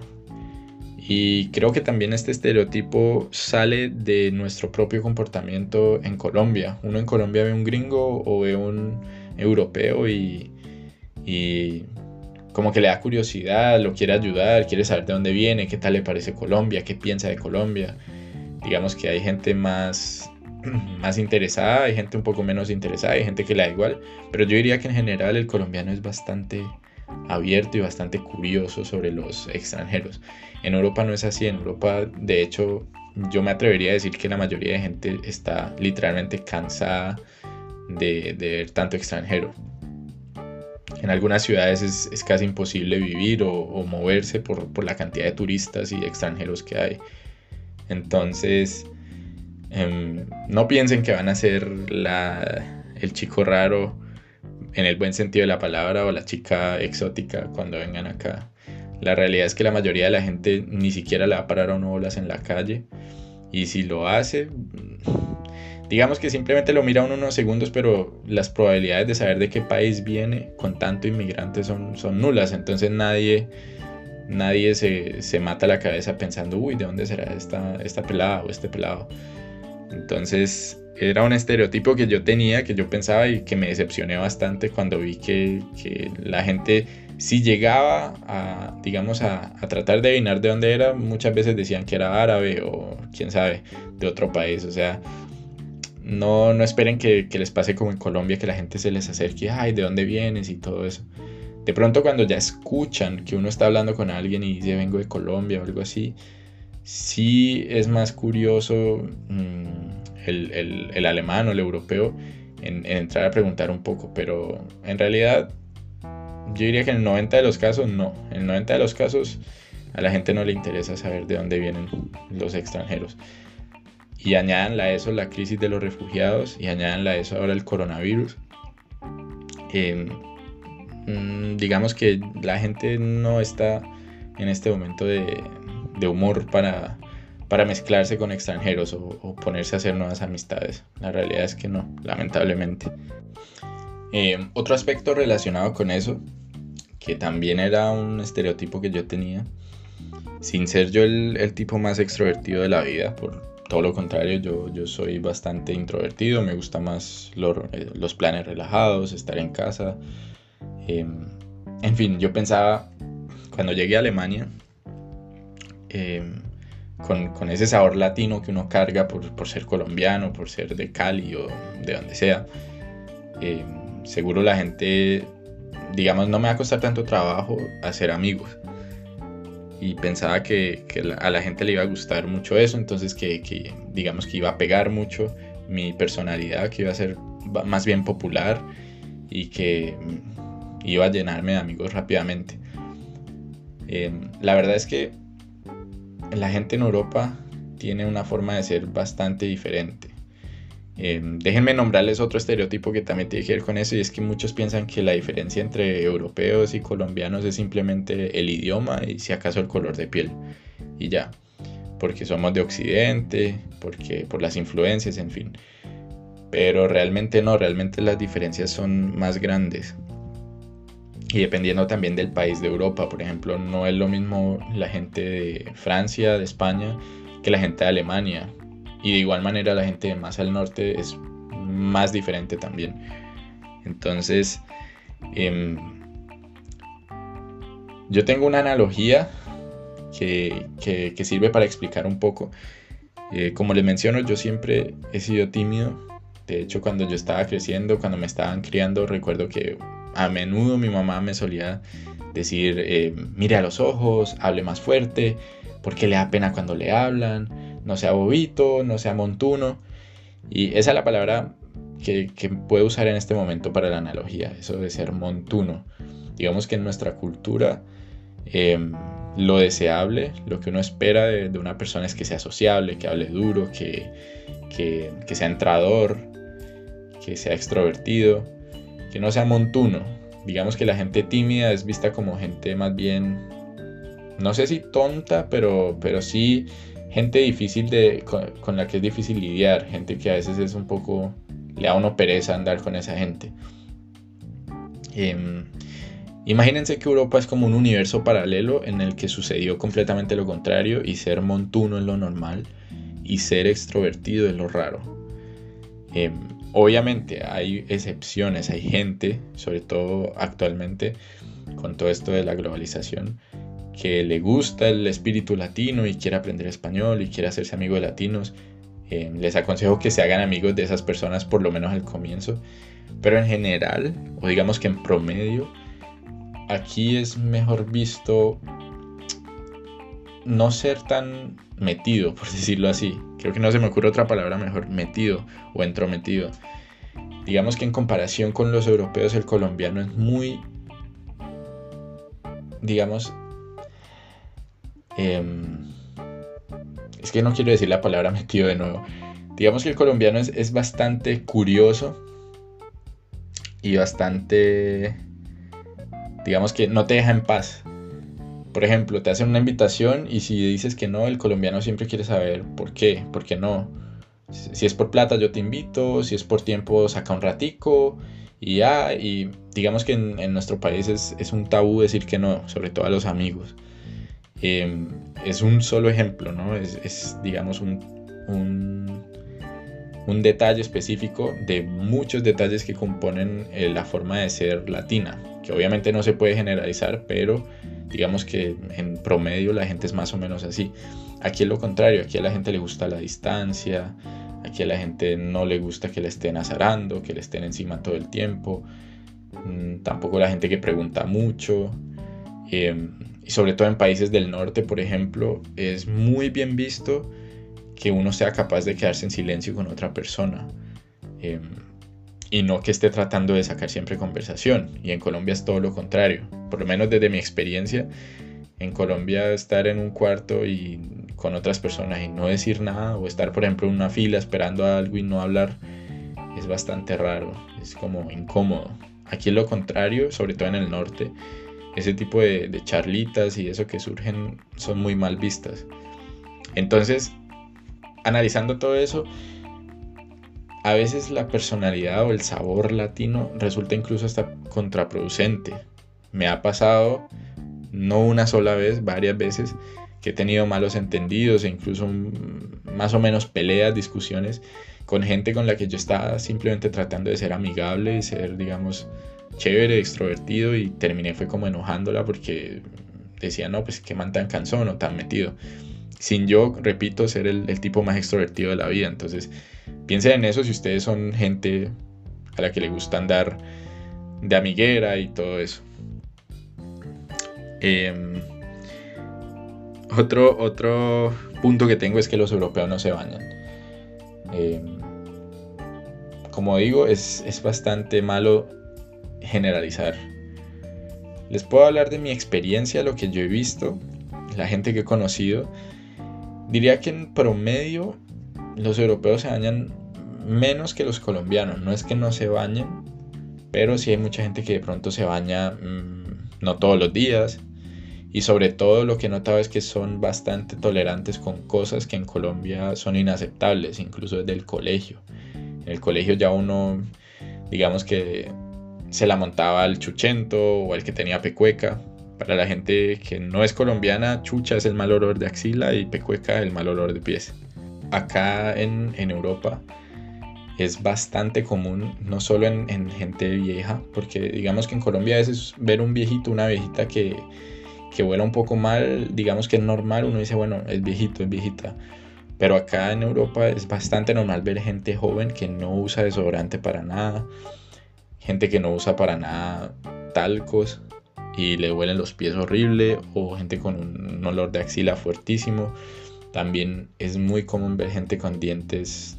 Y creo que también este estereotipo sale de nuestro propio comportamiento en Colombia. Uno en Colombia ve un gringo o ve un europeo y, como que le da curiosidad, lo quiere ayudar, quiere saber de dónde viene, qué tal le parece Colombia, qué piensa de Colombia. Digamos que hay gente más, más interesada, hay gente un poco menos interesada, hay gente que le da igual, pero yo diría que en general el colombiano es bastante abierto y bastante curioso sobre los extranjeros. En Europa no es así, en Europa de hecho yo me atrevería a decir que la mayoría de gente está literalmente cansada de, ver tanto extranjero. En algunas ciudades es, casi imposible vivir o, moverse por, la cantidad de turistas y extranjeros que hay. Entonces, em, no piensen que van a ser el chico raro en el buen sentido de la palabra o la chica exótica cuando vengan acá. La realidad es que la mayoría de la gente ni siquiera le va a parar a uno bolas en la calle. Y si lo hace, digamos que simplemente lo mira unos segundos, pero las probabilidades de saber de qué país viene con tanto inmigrante son, son nulas. Entonces nadie, nadie se, se, mata la cabeza pensando, uy, ¿de dónde será esta, esta pelada o este pelado? Entonces era un estereotipo que yo tenía, que yo pensaba y que me decepcioné bastante cuando vi que, que la gente si llegaba a, digamos, a, a, tratar de adivinar de dónde era, muchas veces decían que era árabe o quién sabe, de otro país. O sea, no, no esperen que, les pase como en Colombia, que la gente se les acerque, ay, ¿de dónde vienes? y todo eso. De pronto cuando ya escuchan que uno está hablando con alguien y dice vengo de Colombia o algo así, sí es más curioso mm, el, alemán o el europeo en, entrar a preguntar un poco, pero en realidad yo diría que en el 90 de los casos no, en el 90 de los casos a la gente no le interesa saber de dónde vienen los extranjeros y añadan a eso la crisis de los refugiados y añadan a eso ahora el coronavirus. Mm, digamos que la gente no está en este momento de, humor para, para, mezclarse con extranjeros o, ponerse a hacer nuevas amistades. La realidad es que no, lamentablemente. Em, otro aspecto relacionado con eso, que también era un estereotipo que yo tenía, sin ser yo el, el tipo más extrovertido de la vida, por, todo lo contrario, yo, yo soy bastante introvertido, me gusta más eh, los planes relajados, estar en casa. Em, en fin, yo pensaba, cuando llegué a Alemania, em, con, ese sabor latino que uno carga por, ser colombiano, por ser de Cali o de donde sea, em, seguro la gente, digamos, no me va a costar tanto trabajo hacer amigos y pensaba que, a la gente le iba a gustar mucho eso, entonces que, digamos que iba a pegar mucho mi personalidad, que iba a ser más bien popular y que iba a llenarme de amigos rápidamente. Em, la verdad es que la gente en Europa tiene una forma de ser bastante diferente. Em, déjenme nombrarles otro estereotipo que también tiene que ver con eso y es que muchos piensan que la diferencia entre europeos y colombianos es simplemente el idioma y si acaso el color de piel y ya, porque somos de occidente, porque por las influencias, en fin. Pero realmente no, realmente las diferencias son más grandes. Y dependiendo también del país de Europa, por ejemplo, no es lo mismo la gente de Francia, de España, que la gente de Alemania. Y de igual manera la gente más al norte es más diferente también. Entonces, em, yo tengo una analogía que, que, sirve para explicar un poco. Eh, como les menciono, yo siempre he sido tímido. De hecho, cuando yo estaba creciendo, cuando me estaban criando, recuerdo que a menudo mi mamá me solía decir, eh, mire a los ojos, hable más fuerte, porque le da pena cuando le hablan, no sea bobito, no sea montuno. Y esa es la palabra que, que puedo usar en este momento para la analogía, eso de ser montuno. Digamos que en nuestra cultura em, lo deseable, lo que uno espera de, una persona es que sea sociable, que hable duro, que, que, que sea entrador, que sea extrovertido que no sea montuno. Digamos que la gente tímida es vista como gente más bien, no sé si tonta, pero, pero sí gente difícil de, con, la que es difícil lidiar, gente que a veces es un poco, le da uno pereza andar con esa gente. Em, imagínense que Europa es como un universo paralelo en el que sucedió completamente lo contrario y ser montuno es lo normal y ser extrovertido es lo raro. Em, Obviamente hay excepciones, hay gente, sobre todo actualmente con todo esto de la globalización, que le gusta el espíritu latino y quiere aprender español y quiere hacerse amigo de latinos. Eh, les aconsejo que se hagan amigos de esas personas por lo menos al comienzo. Pero en general, o digamos que en promedio, aquí es mejor visto no ser tan metido, por decirlo así. Creo que no se me ocurre otra palabra mejor, metido o entrometido. Digamos que en comparación con los europeos, el colombiano es muy, digamos, em, es que no quiero decir la palabra metido de nuevo. Digamos que el colombiano es, es bastante curioso y bastante, digamos que no te deja en paz por ejemplo, te hacen una invitación y si dices que no, el colombiano siempre quiere saber por qué, por qué no. Si es por plata, yo te invito, si es por tiempo, saca un ratico y ya. Y digamos que en, nuestro país es, un tabú decir que no, sobre todo a los amigos. Em, es un solo ejemplo, ¿no? Es, digamos, un, un, detalle específico de muchos detalles que componen eh, la forma de ser latina, que obviamente no se puede generalizar, pero digamos que en promedio la gente es más o menos así. Aquí es lo contrario, aquí a la gente le gusta la distancia, aquí a la gente no le gusta que le estén azarando, que le estén encima todo el tiempo, mm, tampoco la gente que pregunta mucho. Em, y sobre todo en países del norte, por ejemplo, es muy bien visto que uno sea capaz de quedarse en silencio con otra persona. Em, y no que esté tratando de sacar siempre conversación. Y en Colombia es todo lo contrario. Por lo menos desde mi experiencia, en Colombia estar en un cuarto y con otras personas y no decir nada o estar por ejemplo en una fila esperando algo y no hablar es bastante raro, es como incómodo. Aquí es lo contrario, sobre todo en el norte, ese tipo de, de charlitas y eso que surgen son muy mal vistas. Entonces, analizando todo eso, a veces la personalidad o el sabor latino resulta incluso hasta contraproducente. Me ha pasado no una sola vez, varias veces, que he tenido malos entendidos e incluso más o menos peleas, discusiones con gente con la que yo estaba simplemente tratando de ser amigable y ser, digamos, chévere, extrovertido y terminé fue como enojándola porque decía, no, pues qué man tan cansón o tan metido. Sin yo, repito, ser el, el tipo más extrovertido de la vida. Entonces, Piensen en eso si ustedes son gente a la que le gusta andar de amiguera y todo eso. Em, otro, otro punto que tengo es que los europeos no se bañan. Em, como digo, es, bastante malo generalizar. Les puedo hablar de mi experiencia, lo que yo he visto, la gente que he conocido. Diría que en promedio los europeos se bañan menos que los colombianos. No es que no se bañen, pero sí hay mucha gente que de pronto se baña mm, no todos los días. Y sobre todo lo que he notado es que son bastante tolerantes con cosas que en Colombia son inaceptables, incluso desde el colegio. En el colegio ya uno, digamos que se la montaba al chuchento o al que tenía pecueca. Para la gente que no es colombiana, chucha es el mal olor de axila y pecueca el mal olor de pies. Acá en, en Europa es bastante común, no solo en, gente vieja, porque digamos que en Colombia a veces ver un viejito, una viejita que, que huela un poco mal, digamos que es normal, uno dice, bueno, es viejito, es viejita. Pero acá en Europa es bastante normal ver gente joven que no usa desodorante para nada, gente que no usa para nada talcos y le huelen los pies horrible, o gente con un olor de axila fuertísimo. También es muy común ver gente con dientes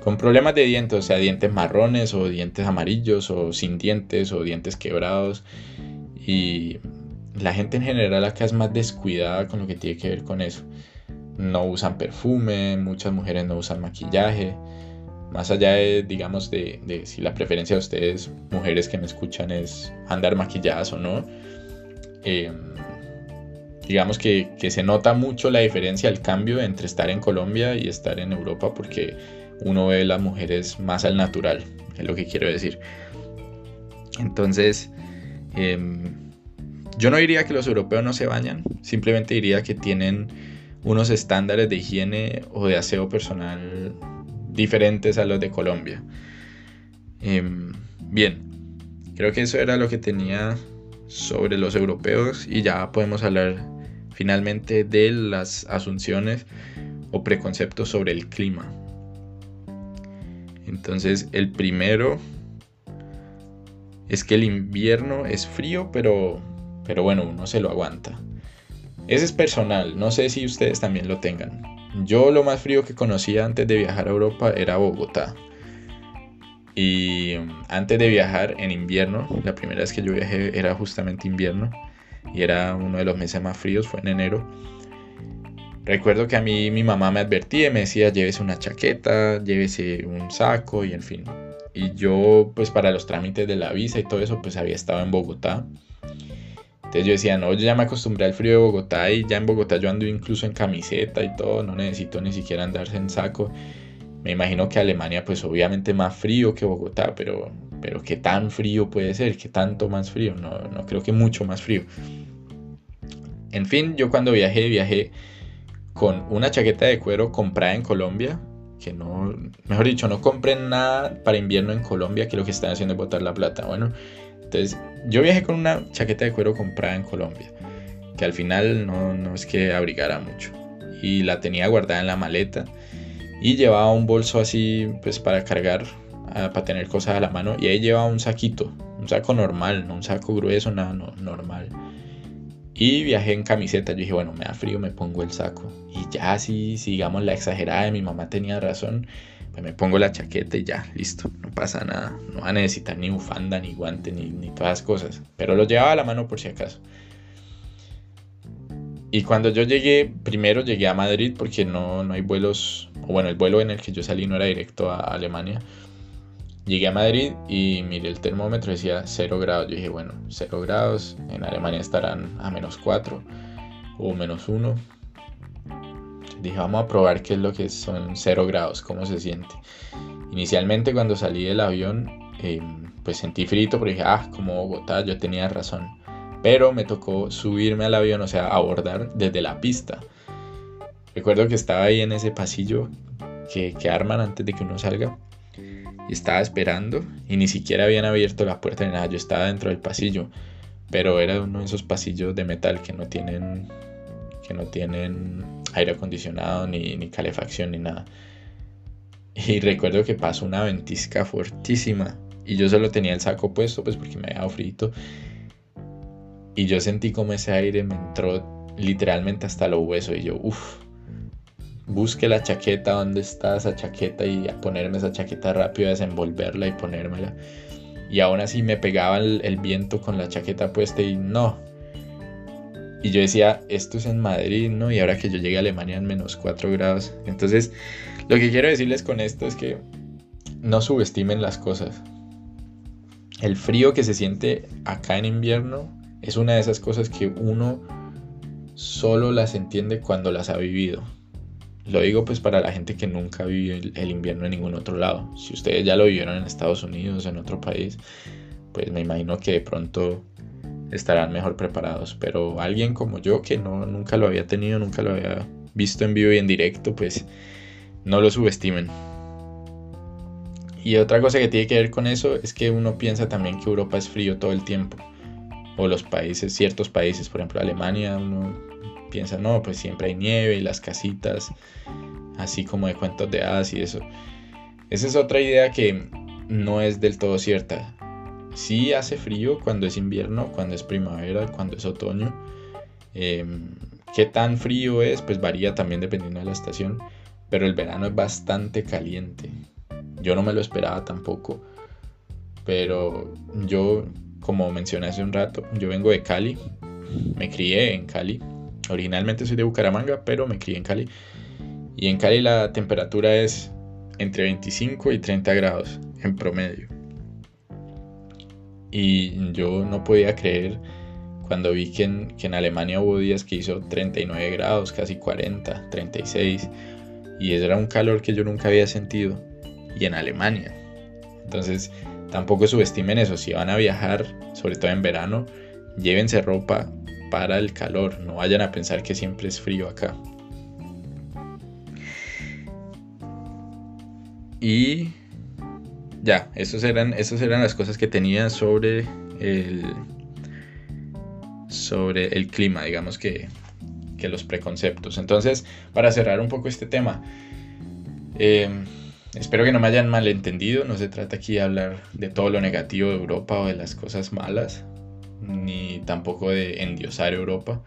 con problemas de dientes, o sea, dientes marrones o dientes amarillos o sin dientes o dientes quebrados. Y la gente en general acá es más descuidada con lo que tiene que ver con eso. No usan perfume, muchas mujeres no usan maquillaje. Más allá de, digamos, de, si la preferencia de ustedes, mujeres que me escuchan, es andar maquilladas o no. Em, digamos que, se nota mucho la diferencia, el cambio entre estar en Colombia y estar en Europa porque uno ve las mujeres más al natural, es lo que quiero decir. Entonces, em, yo no diría que los europeos no se bañan, simplemente diría que tienen unos estándares de higiene o de aseo personal diferentes a los de Colombia. Em, bien, creo que eso era lo que tenía sobre los europeos y ya podemos hablar finalmente de las asunciones o preconceptos sobre el clima. Entonces el primero es que el invierno es frío, pero, pero bueno, uno se lo aguanta. Ese es personal, no sé si ustedes también lo tengan. Yo lo más frío que conocía antes de viajar a Europa era Bogotá. Y antes de viajar en invierno, la primera vez que yo viajé era justamente invierno y era uno de los meses más fríos, fue en enero. Recuerdo que a mí mi mamá me advertía y me decía, llévese una chaqueta, llévese un saco y en fin. Y yo, pues para los trámites de la visa y todo eso, pues había estado en Bogotá. Entonces yo decía, no, yo ya me acostumbré al frío de Bogotá y ya en Bogotá yo ando incluso en camiseta y todo, no necesito ni siquiera andarse en saco. Me imagino que Alemania pues obviamente más frío que Bogotá, pero, pero ¿qué tan frío puede ser? ¿Qué tanto más frío? No, no creo que mucho más frío. En fin, yo cuando viajé, viajé con una chaqueta de cuero comprada en Colombia, que no, mejor dicho, no compren nada para invierno en Colombia, que lo que están haciendo es botar la plata. Bueno, entonces yo viajé con una chaqueta de cuero comprada en Colombia, que al final no, no es que abrigara mucho. Y la tenía guardada en la maleta y llevaba un bolso así, pues para cargar, ah, para tener cosas a la mano. Y ahí llevaba un saquito, un saco normal, no un saco grueso, nada, no, normal. Y viajé en camiseta. Yo dije, bueno, me da frío, me pongo el saco. Y ya, si sigamos la exagerada de mi mamá tenía razón, pues me pongo la chaqueta y ya, listo, no pasa nada. No va a necesitar ni bufanda, ni guante, ni, ni todas las cosas. Pero lo llevaba a la mano por si acaso. Y cuando yo llegué, primero llegué a Madrid porque no, no hay vuelos, o bueno, el vuelo en el que yo salí no era directo a Alemania. Llegué a Madrid y miré el termómetro, decía 0 grados. Yo dije, bueno, 0 grados, en Alemania estarán a menos 4 o menos 1. Dije, vamos a probar qué es lo que son 0 grados, cómo se siente. Inicialmente cuando salí del avión, em, pues sentí frito, pero dije, ah, como Bogotá, yo tenía razón. Pero me tocó subirme al avión, o sea, abordar desde la pista. Recuerdo que estaba ahí en ese pasillo que, que arman antes de que uno salga y estaba esperando y ni siquiera habían abierto la puerta ni nada, yo estaba dentro del pasillo, pero era uno de esos pasillos de metal que no tienen que no tienen aire acondicionado ni, ni calefacción ni nada. Y recuerdo que pasó una ventisca fuertísima y yo solo tenía el saco puesto pues porque me había dado frito. Y yo sentí como ese aire me entró literalmente hasta los huesos y yo, uff, busque la chaqueta, dónde está esa chaqueta y a ponerme esa chaqueta rápido, desenvolverla y ponérmela. Y aún así me pegaba el, viento con la chaqueta puesta y no. Y yo decía, esto es en Madrid, ¿no? Y ahora que yo llegué a Alemania en menos 4 grados. Entonces, lo que quiero decirles con esto es que no subestimen las cosas. El frío que se siente acá en invierno es una de esas cosas que uno solo las entiende cuando las ha vivido. Lo digo pues para la gente que nunca vivió el invierno en ningún otro lado. Si ustedes ya lo vivieron en Estados Unidos en otro país, pues me imagino que de pronto estarán mejor preparados. Pero alguien como yo que no, nunca lo había tenido, nunca lo había visto en vivo y en directo, pues no lo subestimen. Y otra cosa que tiene que ver con eso es que uno piensa también que Europa es frío todo el tiempo. O los países, ciertos países, por ejemplo Alemania, uno piensa, no, pues siempre hay nieve y las casitas, así como de cuentos de hadas y eso. Esa es otra idea que no es del todo cierta. Sí hace frío cuando es invierno, cuando es primavera, cuando es otoño. Em, ¿Qué tan frío es? Pues varía también dependiendo de la estación. Pero el verano es bastante caliente. Yo no me lo esperaba tampoco. Pero yo, como mencioné hace un rato, yo vengo de Cali. Me crié en Cali. Originalmente soy de Bucaramanga, pero me crié en Cali. Y en Cali la temperatura es entre 25 y 30 grados en promedio. Y yo no podía creer cuando vi que en, que en, Alemania hubo días que hizo 39 grados, casi 40, 36. Y eso era un calor que yo nunca había sentido. Y en Alemania. Entonces, tampoco subestimen eso. Si van a viajar, sobre todo en verano, llévense ropa para el calor. No vayan a pensar que siempre es frío acá. Y ya, esas eran, eran las cosas que tenía sobre el, sobre el clima, digamos que, que los preconceptos. Entonces, para cerrar un poco este tema, em, espero que no me hayan malentendido, no se trata aquí de hablar de todo lo negativo de Europa o de las cosas malas, ni tampoco de endiosar Europa.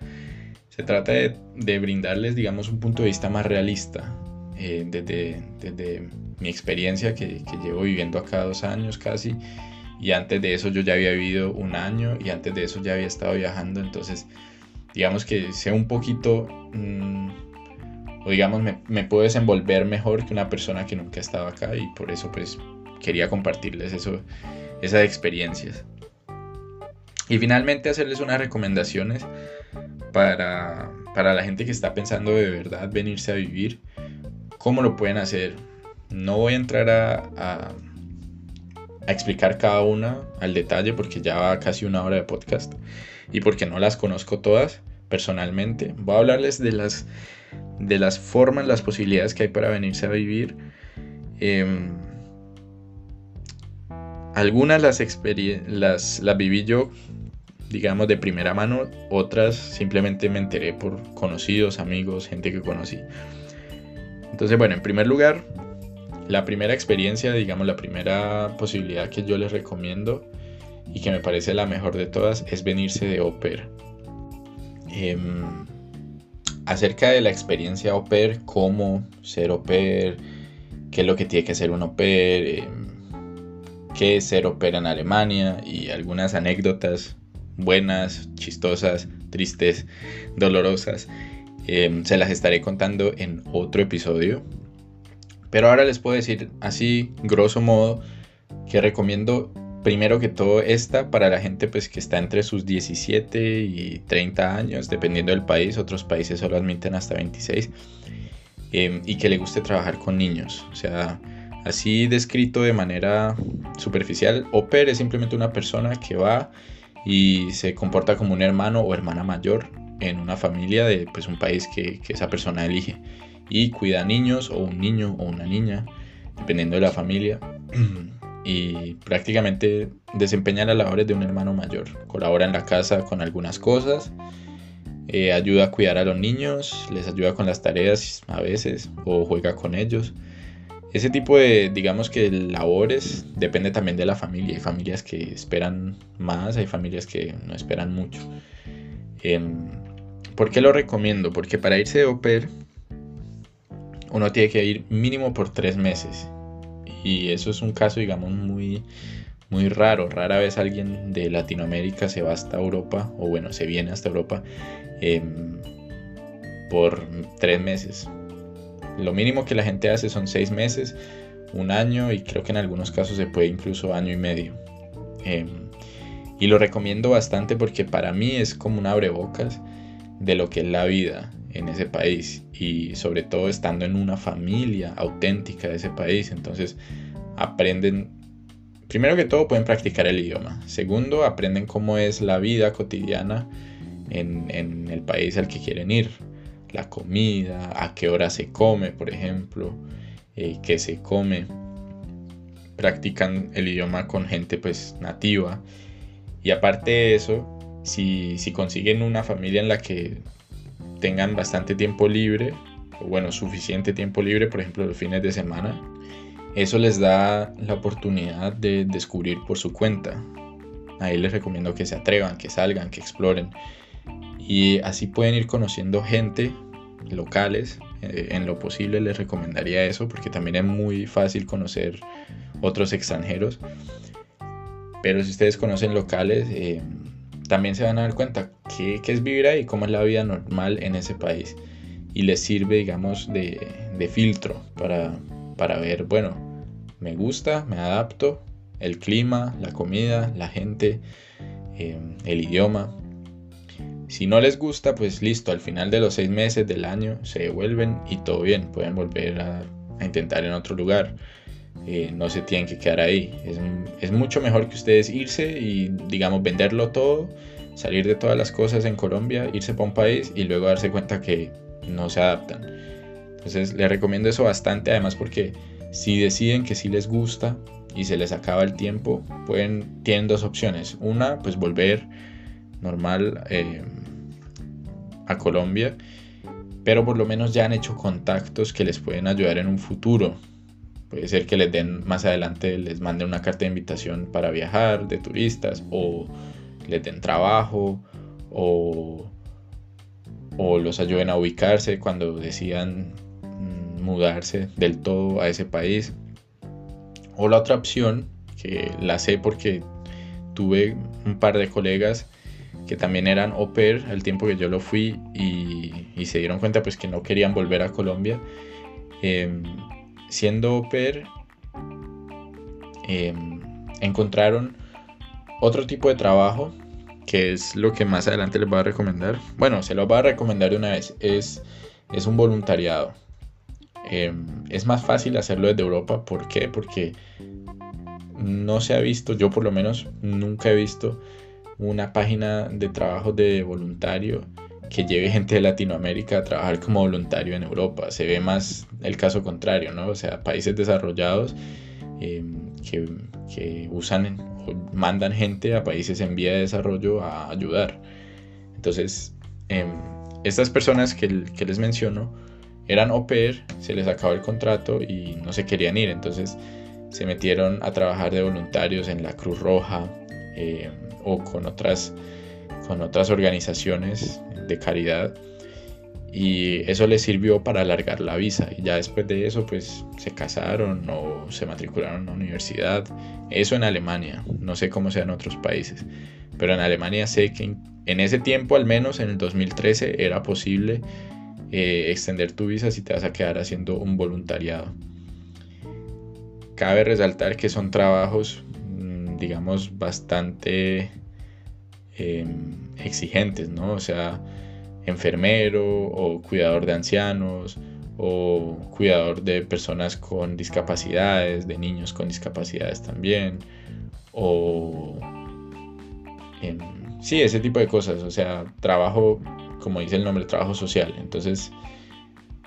Se trata de, brindarles, digamos, un punto de vista más realista eh, desde, mi experiencia que, llevo viviendo acá dos años casi. Y antes de eso yo ya había vivido un año y antes de eso ya había estado viajando. Entonces, digamos que sé un poquito, mm, o digamos, me, me, puedo desenvolver mejor que una persona que nunca ha estado acá y por eso pues quería compartirles eso, esas experiencias. Y finalmente hacerles unas recomendaciones para, la gente que está pensando de verdad venirse a vivir. ¿Cómo lo pueden hacer? No voy a entrar a, a, explicar cada una al detalle porque ya va casi una hora de podcast y porque no las conozco todas personalmente. Voy a hablarles de las, de las formas, las posibilidades que hay para venirse a vivir. Em, algunas las viví yo digamos, de primera mano, otras simplemente me enteré por conocidos, amigos, gente que conocí. Entonces, bueno, en primer lugar, la primera experiencia, digamos, la primera posibilidad que yo les recomiendo y que me parece la mejor de todas es venirse de Oper. Em, acerca de la experiencia Oper, cómo ser Oper, qué es lo que tiene que ser un Oper, eh, qué es ser Oper en Alemania y algunas anécdotas buenas, chistosas, tristes, dolorosas. Em, se las estaré contando en otro episodio. Pero ahora les puedo decir así, grosso modo, que recomiendo primero que todo esta para la gente pues que está entre sus 17 y 30 años, dependiendo del país. Otros países solo admiten hasta 26. Em, y que le guste trabajar con niños. O sea, así descrito de manera superficial, Oper es simplemente una persona que va y se comporta como un hermano o hermana mayor en una familia de pues, un país que, esa persona elige y cuida niños o un niño o una niña, dependiendo de la familia, y prácticamente desempeña las labores de un hermano mayor. Colabora en la casa con algunas cosas, eh, ayuda a cuidar a los niños, les ayuda con las tareas a veces o juega con ellos. Ese tipo de, digamos que labores depende también de la familia. Hay familias que esperan más, hay familias que no esperan mucho. Em, ¿Por qué lo recomiendo? Porque para irse de au uno tiene que ir mínimo por tres meses. Y eso es un caso, digamos, muy, muy raro, rara vez alguien de Latinoamérica se va hasta Europa, o bueno, se viene hasta Europa em, por tres meses. Lo mínimo que la gente hace son seis meses, un año y creo que en algunos casos se puede incluso año y medio. Em, y lo recomiendo bastante porque para mí es como un abrebocas de lo que es la vida en ese país y sobre todo estando en una familia auténtica de ese país. Entonces aprenden, primero que todo pueden practicar el idioma. Segundo, aprenden cómo es la vida cotidiana en, el país al que quieren ir. La comida, a qué hora se come, por ejemplo, eh, qué se come. Practican el idioma con gente pues nativa. Y aparte de eso, si, si consiguen una familia en la que tengan bastante tiempo libre, bueno, suficiente tiempo libre, por ejemplo, los fines de semana, eso les da la oportunidad de descubrir por su cuenta. Ahí les recomiendo que se atrevan, que salgan, que exploren. Y así pueden ir conociendo gente locales. Eh, en lo posible les recomendaría eso porque también es muy fácil conocer otros extranjeros. Pero si ustedes conocen locales, eh, también se van a dar cuenta qué, es vivir ahí, cómo es la vida normal en ese país. Y les sirve, digamos, de, filtro para, para ver, bueno, me gusta, me adapto, el clima, la comida, la gente, eh, el idioma. Si no les gusta, pues listo, al final de los seis meses del año se devuelven y todo bien, pueden volver a, intentar en otro lugar. Eh, no se tienen que quedar ahí. Es, mucho mejor que ustedes irse y, digamos, venderlo todo, salir de todas las cosas en Colombia, irse para un país y luego darse cuenta que no se adaptan. Entonces les recomiendo eso bastante, además porque si deciden que sí les gusta y se les acaba el tiempo, pueden, tienen dos opciones. Una, pues volver normal eh, Colombia, pero por lo menos ya han hecho contactos que les pueden ayudar en un futuro Puede ser que les den más adelante, les manden una carta de invitación para viajar de turistas o les den trabajo o, o los ayuden a ubicarse cuando decidan mm, mudarse del todo a ese país. O la otra opción, que la sé porque tuve un par de colegas que también eran au pair al tiempo que yo lo fui y, se dieron cuenta pues que no querían volver a Colombia. Eh, siendo au em, encontraron otro tipo de trabajo que es lo que más adelante les voy a recomendar. Bueno, se lo voy a recomendar de una vez. Es, es un voluntariado. Em, es más fácil hacerlo desde Europa. ¿Por qué? Porque no se ha visto, yo por lo menos nunca he visto una página de trabajo de voluntario que lleve gente de Latinoamérica a trabajar como voluntario en Europa. Se ve más el caso contrario, ¿no? O sea, países desarrollados em, que, usan o mandan gente a países en vía de desarrollo a ayudar. Entonces, em, estas personas que, que, les menciono eran au se les acabó el contrato y no se querían ir. Entonces, se metieron a trabajar de voluntarios en la Cruz Roja em, o con otras, con otras organizaciones de caridad. Y eso les sirvió para alargar la visa. Y ya después de eso pues se casaron o se matricularon a una universidad. Eso en Alemania. No sé cómo sea en otros países. Pero en Alemania sé que en ese tiempo al menos en el 2013 era posible eh, extender tu visa si te vas a quedar haciendo un voluntariado. Cabe resaltar que son trabajos digamos bastante em, exigentes no o sea enfermero o cuidador de ancianos o cuidador de personas con discapacidades, de niños con discapacidades también, o en, sí, ese tipo de cosas, o sea, trabajo, como dice el nombre, trabajo social. Entonces,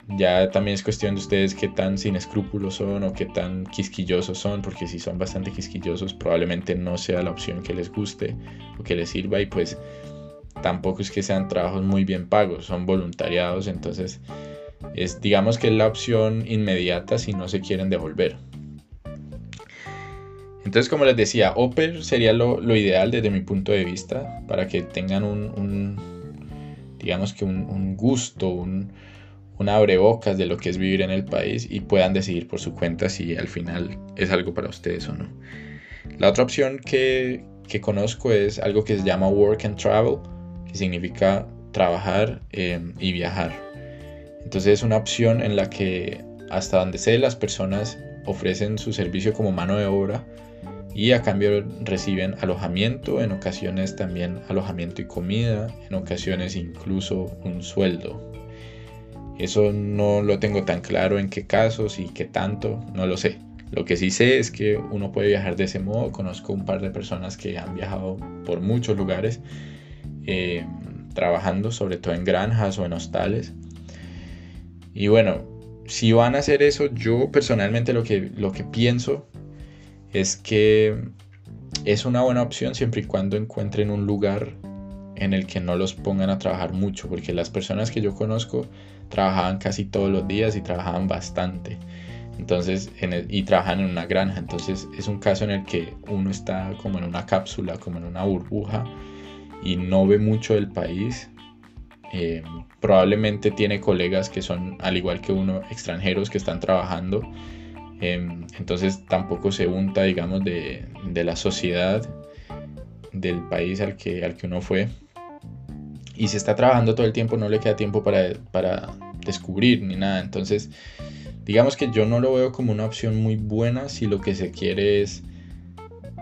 ya también es cuestión de ustedes qué tan sin escrúpulos son o qué tan quisquillosos son, porque si son bastante quisquillosos, probablemente no sea la opción que les guste o que les sirva y pues tampoco es que sean trabajos muy bien pagos, son voluntariados, entonces es digamos que es la opción inmediata si no se quieren devolver. Entonces, como les decía, Oper sería lo, ideal desde mi punto de vista para que tengan un, digamos que un, gusto, un, un abrebocas de lo que es vivir en el país y puedan decidir por su cuenta si al final es algo para ustedes o no. La otra opción que, que conozco es algo que se llama Work and Travel, que significa trabajar em, y viajar. Entonces es una opción en la que hasta donde sé las personas ofrecen su servicio como mano de obra y a cambio reciben alojamiento, en ocasiones también alojamiento y comida, en ocasiones incluso un sueldo. Eso no lo tengo tan claro en qué casos y qué tanto, no lo sé. Lo que sí sé es que uno puede viajar de ese modo. Conozco un par de personas que han viajado por muchos lugares eh, trabajando, sobre todo en granjas o en hostales. Y bueno, si van a hacer eso, yo personalmente lo que, lo que pienso es que es una buena opción siempre y cuando encuentren un lugar en el que no los pongan a trabajar mucho, porque las personas que yo conozco trabajaban casi todos los días y trabajaban bastante. Entonces, y trabajan en una granja. Entonces es un caso en el que uno está como en una cápsula, como en una burbuja y no ve mucho del país. Eh, probablemente tiene colegas que son, al igual que uno, extranjeros que están trabajando. Eh, entonces tampoco se unta, digamos, de, de, la sociedad del país al que, al que uno fue. Y si está trabajando todo el tiempo, no le queda tiempo para, para descubrir ni nada. Entonces, digamos que yo no lo veo como una opción muy buena si lo que se quiere es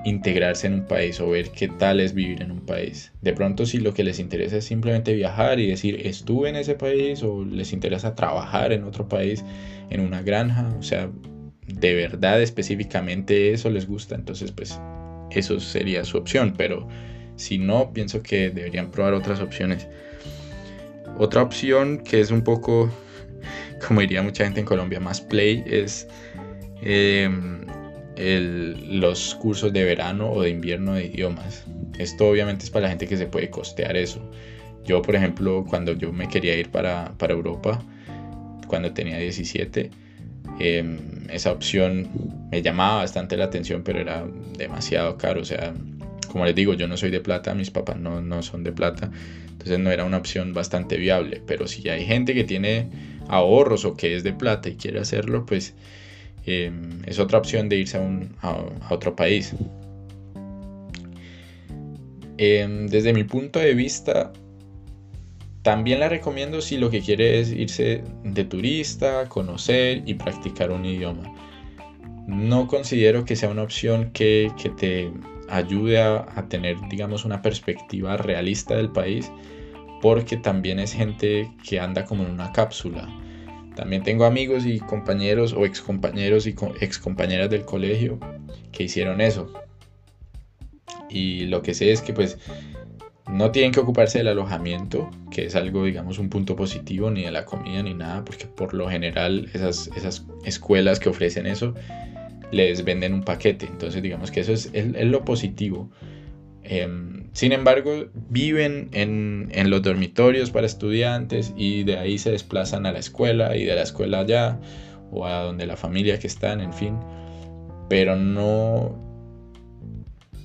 integrarse en un país o ver qué tal es vivir en un país. De pronto si lo que les interesa es simplemente viajar y decir estuve en ese país o les interesa trabajar en otro país, en una granja, o sea, de verdad específicamente eso les gusta, entonces pues eso sería su opción, pero si no, pienso que deberían probar otras opciones. Otra opción que es un poco, como diría mucha gente en Colombia, más play es... Eh, los cursos de verano o de invierno de idiomas. Esto obviamente es para la gente que se puede costear eso. Yo, por ejemplo, cuando yo me quería ir para, Europa, cuando tenía 17, em, esa opción me llamaba bastante la atención, pero era demasiado caro. O sea, como les digo, yo no soy de plata, mis papás no, no son de plata, entonces no era una opción bastante viable. Pero si hay gente que tiene ahorros o que es de plata y quiere hacerlo, pues Em, es otra opción de irse a, otro país. Em, desde mi punto de vista, también la recomiendo si lo que quiere es irse de turista, conocer y practicar un idioma. No considero que sea una opción que, te ayude a, tener, digamos, una perspectiva realista del país, porque también es gente que anda como en una cápsula. También tengo amigos y compañeros o excompañeros y excompañeras del colegio que hicieron eso. Y lo que sé es que pues no tienen que ocuparse del alojamiento, que es algo, digamos, un punto positivo, ni de la comida ni nada, porque por lo general esas, esas escuelas que ofrecen eso les venden un paquete. Entonces, digamos que eso es, lo positivo. Em, sin embargo, viven en, los dormitorios para estudiantes y de ahí se desplazan a la escuela y de la escuela allá o a donde la familia que están, en fin. Pero no,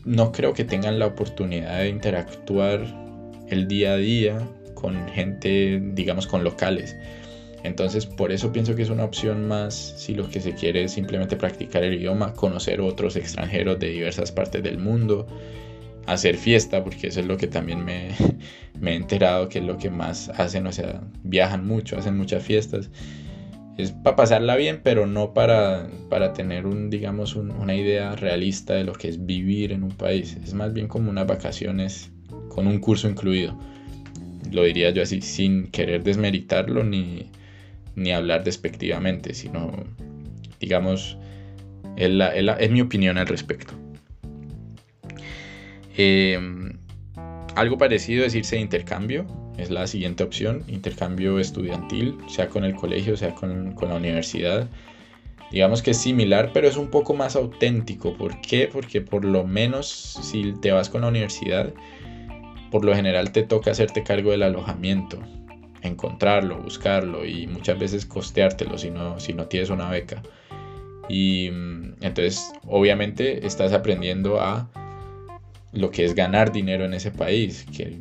no creo que tengan la oportunidad de interactuar el día a día con gente, digamos, con locales. Entonces, por eso pienso que es una opción más si lo que se quiere es simplemente practicar el idioma, conocer otros extranjeros de diversas partes del mundo hacer fiesta, porque eso es lo que también me, he enterado que es lo que más hacen, o sea, viajan mucho, hacen muchas fiestas. Es para pasarla bien, pero no para, para tener un, digamos, una idea realista de lo que es vivir en un país. Es más bien como unas vacaciones con un curso incluido. Lo diría yo así, sin querer desmeritarlo ni, ni hablar despectivamente, sino, digamos, es mi opinión al respecto. Em, algo parecido es irse de intercambio, es la siguiente opción, intercambio estudiantil, sea con el colegio, sea con, la universidad. Digamos que es similar, pero es un poco más auténtico. ¿Por qué? Porque por lo menos si te vas con la universidad, por lo general te toca hacerte cargo del alojamiento, encontrarlo, buscarlo y muchas veces costeártelo si no, si no tienes una beca. Y mm, entonces obviamente estás aprendiendo a lo que es ganar dinero en ese país, que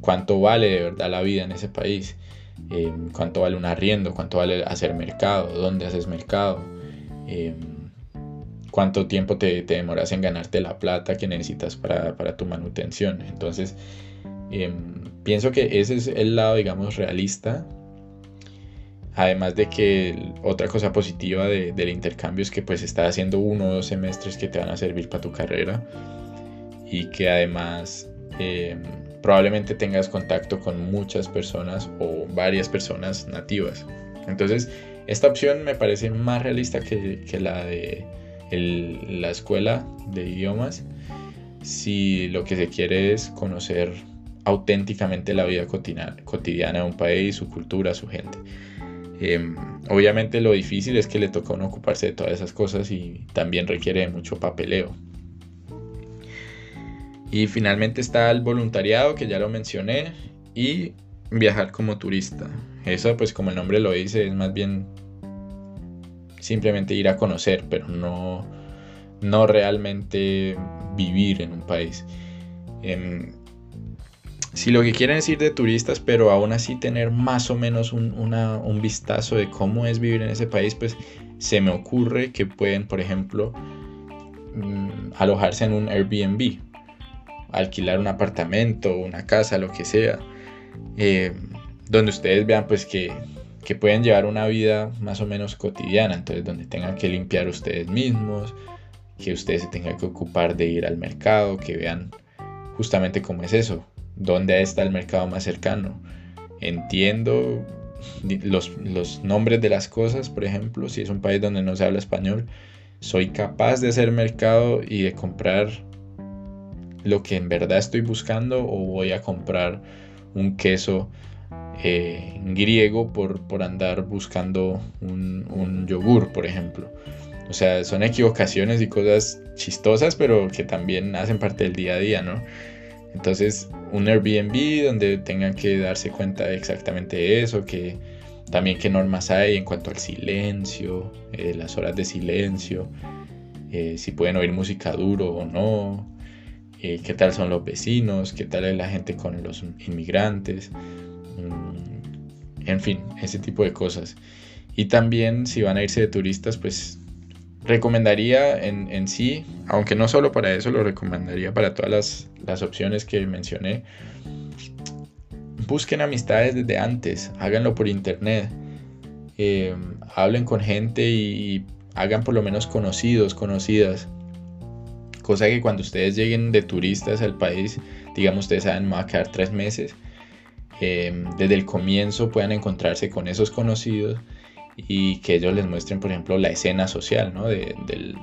cuánto vale de verdad la vida en ese país, eh, cuánto vale un arriendo, cuánto vale hacer mercado, dónde haces mercado, eh, cuánto tiempo te, demoras en ganarte la plata que necesitas para, tu manutención. Entonces, em, pienso que ese es el lado, digamos, realista. Además de que otra cosa positiva del intercambio es que pues estás haciendo uno o dos semestres que te van a servir para tu carrera y que además em, probablemente tengas contacto con muchas personas o varias personas nativas. Entonces, esta opción me parece más realista que, la de la escuela de idiomas si lo que se quiere es conocer auténticamente la vida cotidiana de un país, su cultura, su gente. Em, obviamente lo difícil es que le toca a uno ocuparse de todas esas cosas y también requiere mucho papeleo. Y finalmente está el voluntariado, que ya lo mencioné, y viajar como turista. Eso, pues como el nombre lo dice, es más bien simplemente ir a conocer, pero no, no realmente vivir en un país. Em, si lo que quieren es ir de turistas, pero aún así tener más o menos un, un, vistazo de cómo es vivir en ese país, pues se me ocurre que pueden, por ejemplo, mm, alojarse en un Airbnb, alquilar un apartamento, una casa, lo que sea, eh, donde ustedes vean pues que, que pueden llevar una vida más o menos cotidiana, entonces donde tengan que limpiar ustedes mismos, que ustedes se tengan que ocupar de ir al mercado, que vean justamente cómo es eso, dónde está el mercado más cercano. Entiendo los, nombres de las cosas, por ejemplo, si es un país donde no se habla español, soy capaz de hacer mercado y de comprar lo que en verdad estoy buscando o voy a comprar un queso eh, griego por, por, andar buscando un, un, yogur, por ejemplo. O sea, son equivocaciones y cosas chistosas, pero que también hacen parte del día a día, ¿no? Entonces, un Airbnb donde tengan que darse cuenta de exactamente eso, que también qué normas hay en cuanto al silencio, eh, las horas de silencio, eh, si pueden oír música duro o no, eh, qué tal son los vecinos, qué tal es la gente con los inmigrantes, mm, en fin, ese tipo de cosas. Y también si van a irse de turistas, pues recomendaría en, sí, aunque no solo para eso, lo recomendaría para todas las, opciones que mencioné. Busquen amistades desde antes, háganlo por internet, eh, hablen con gente y hagan por lo menos conocidos, conocidas. Cosa que cuando ustedes lleguen de turistas al país, digamos, ustedes saben, me va a quedar tres meses, eh, desde el comienzo puedan encontrarse con esos conocidos y que ellos les muestren, por ejemplo, la escena social ¿no? de,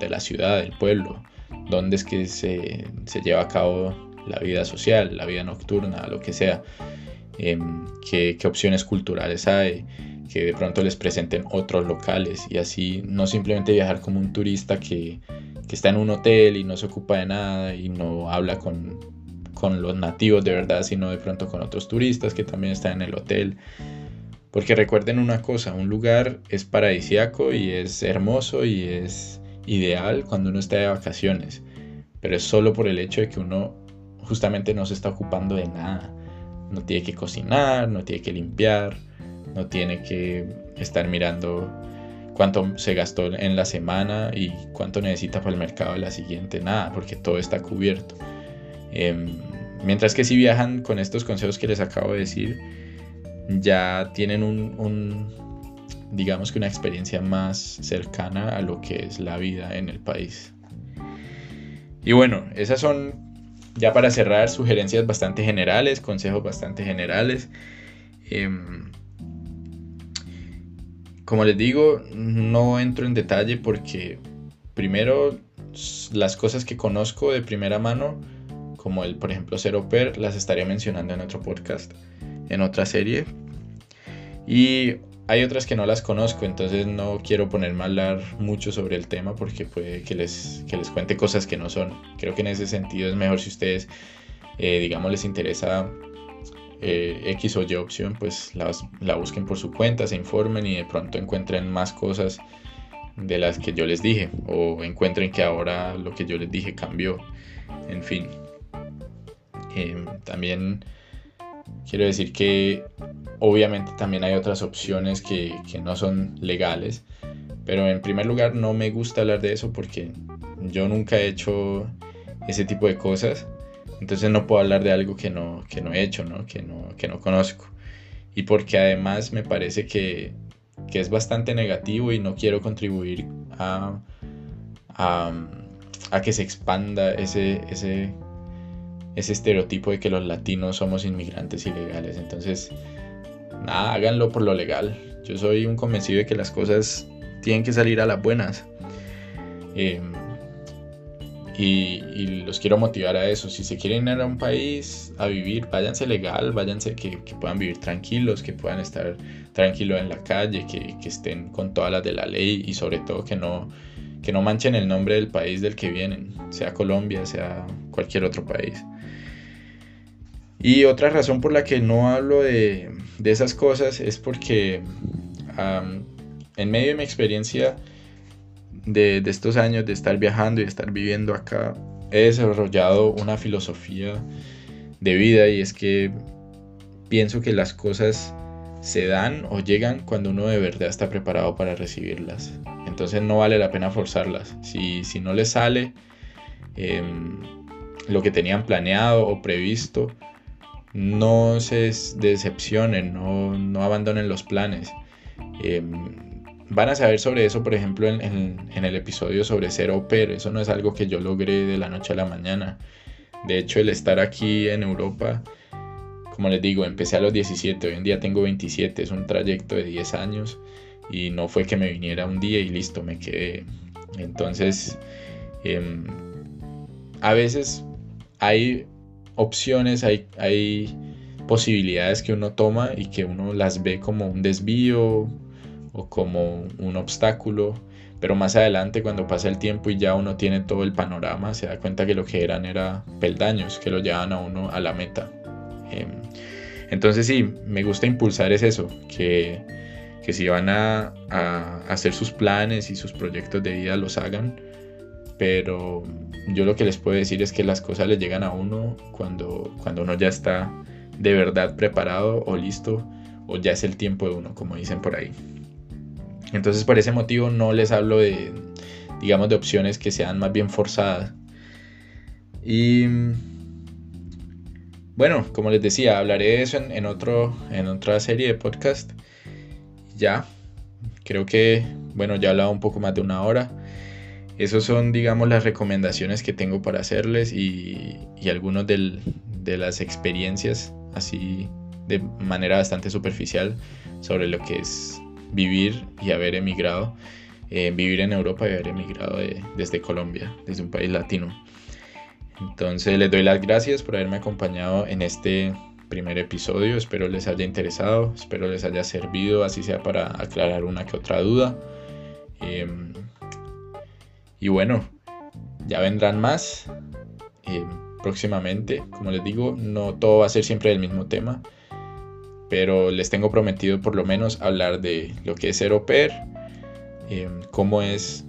la ciudad, del pueblo, dónde es que se, lleva a cabo la vida social, la vida nocturna, lo que sea, em, qué, opciones culturales hay, que de pronto les presenten otros locales y así no simplemente viajar como un turista que, que está en un hotel y no se ocupa de nada y no habla con, con los nativos de verdad, sino de pronto con otros turistas que también están en el hotel porque recuerden una cosa, un lugar es paradisiaco y es hermoso y es ideal cuando uno está de vacaciones, pero es solo por el hecho de que uno justamente no se está ocupando de nada. No tiene que cocinar, no tiene que limpiar, no tiene que estar mirando cuánto se gastó en la semana y cuánto necesita para el mercado de la siguiente, nada, porque todo está cubierto. Em, mientras que si viajan con estos consejos que les acabo de decir, ya tienen un, digamos que una experiencia más cercana a lo que es la vida en el país. Y bueno, esas son, ya para cerrar, sugerencias bastante generales, consejos bastante generales. Em, como les digo, no entro en detalle porque primero las cosas que conozco de primera mano, como el, por ejemplo, Zero Per, las estaría mencionando en otro podcast en otra serie. Y hay otras que no las conozco, entonces no quiero ponerme a hablar mucho sobre el tema porque puede que les, que les cuente cosas que no son. Creo que en ese sentido es mejor si ustedes, eh, digamos, les interesa eh, X o Y opción, pues la busquen por su cuenta, se informen y de pronto encuentren más cosas de las que yo les dije o encuentren que ahora lo que yo les dije cambió. En fin. Em, también Quiero decir que obviamente también hay otras opciones que, no son legales, pero en primer lugar no me gusta hablar de eso porque yo nunca he hecho ese tipo de cosas, entonces no puedo hablar de algo que no, que no he hecho, ¿no? Que, no, que no conozco. Y porque además me parece que, que es bastante negativo y no quiero contribuir a, a, a que se expanda ese, ese, ese estereotipo de que los latinos somos inmigrantes ilegales. Entonces, nada, háganlo por lo legal. Yo soy un convencido de que las cosas tienen que salir a las buenas. Em, y, los quiero motivar a eso. Si se quieren ir a un país a vivir, váyanse legal, váyanse que, puedan vivir tranquilos, que puedan estar tranquilos en la calle, que, estén con todas las de la ley y sobre todo que no, que no manchen el nombre del país del que vienen, sea Colombia, sea cualquier otro país. Y otra razón por la que no hablo de, esas cosas es porque en medio de mi experiencia de, estos años de estar viajando y de estar viviendo acá, he desarrollado una filosofía de vida y es que pienso que las cosas se dan o llegan cuando uno de verdad está preparado para recibirlas. Entonces no vale la pena forzarlas. Si, si no les sale em, lo que tenían planeado o previsto, no se decepcionen, no, no abandonen los planes. Em, van a saber sobre eso, por ejemplo, en, el episodio sobre ser au Eso no es algo que yo logré de la noche a la mañana. De hecho, el estar aquí en Europa, como les digo, empecé a los 17, hoy en día tengo 27, es un trayecto de 10 años y no fue que me viniera un día y listo, me quedé. Entonces, em, a veces hay opciones, hay, hay posibilidades que uno toma y que uno las ve como un desvío o como un obstáculo, pero más adelante cuando pasa el tiempo y ya uno tiene todo el panorama, se da cuenta que lo que eran era peldaños que lo llevan a uno a la meta. Em, entonces sí, me gusta impulsar es eso, que, que si van a, a, hacer sus planes y sus proyectos de vida los hagan, pero yo lo que les puedo decir es que las cosas le llegan a uno cuando, cuando uno ya está de verdad preparado o listo o ya es el tiempo de uno, como dicen por ahí. Entonces por ese motivo no les hablo de, digamos, de opciones que sean más bien forzadas. Y bueno, como les decía, hablaré de eso en, otro, en otra serie de podcast. Ya, creo que, bueno, ya he hablado un poco más de una hora. Esas son, digamos, las recomendaciones que tengo para hacerles y, y algunas de las experiencias, así de manera bastante superficial, sobre lo que es vivir y haber emigrado, eh, vivir en Europa y haber emigrado desde Colombia, desde un país latino. Entonces les doy las gracias por haberme acompañado en este primer episodio. Espero les haya interesado, espero les haya servido, así sea para aclarar una que otra duda. Em, y bueno, ya vendrán más em, próximamente. Como les digo, no todo va a ser siempre del mismo tema pero les tengo prometido por lo menos hablar de lo que es ser au pair, em, cómo es,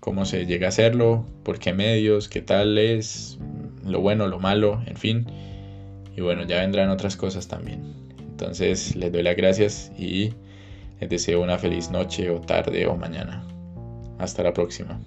cómo se llega a hacerlo, por qué medios, qué tal es, lo bueno, lo malo, en fin. Y bueno, ya vendrán otras cosas también. Entonces les doy las gracias y les deseo una feliz noche o tarde o mañana. Hasta la próxima.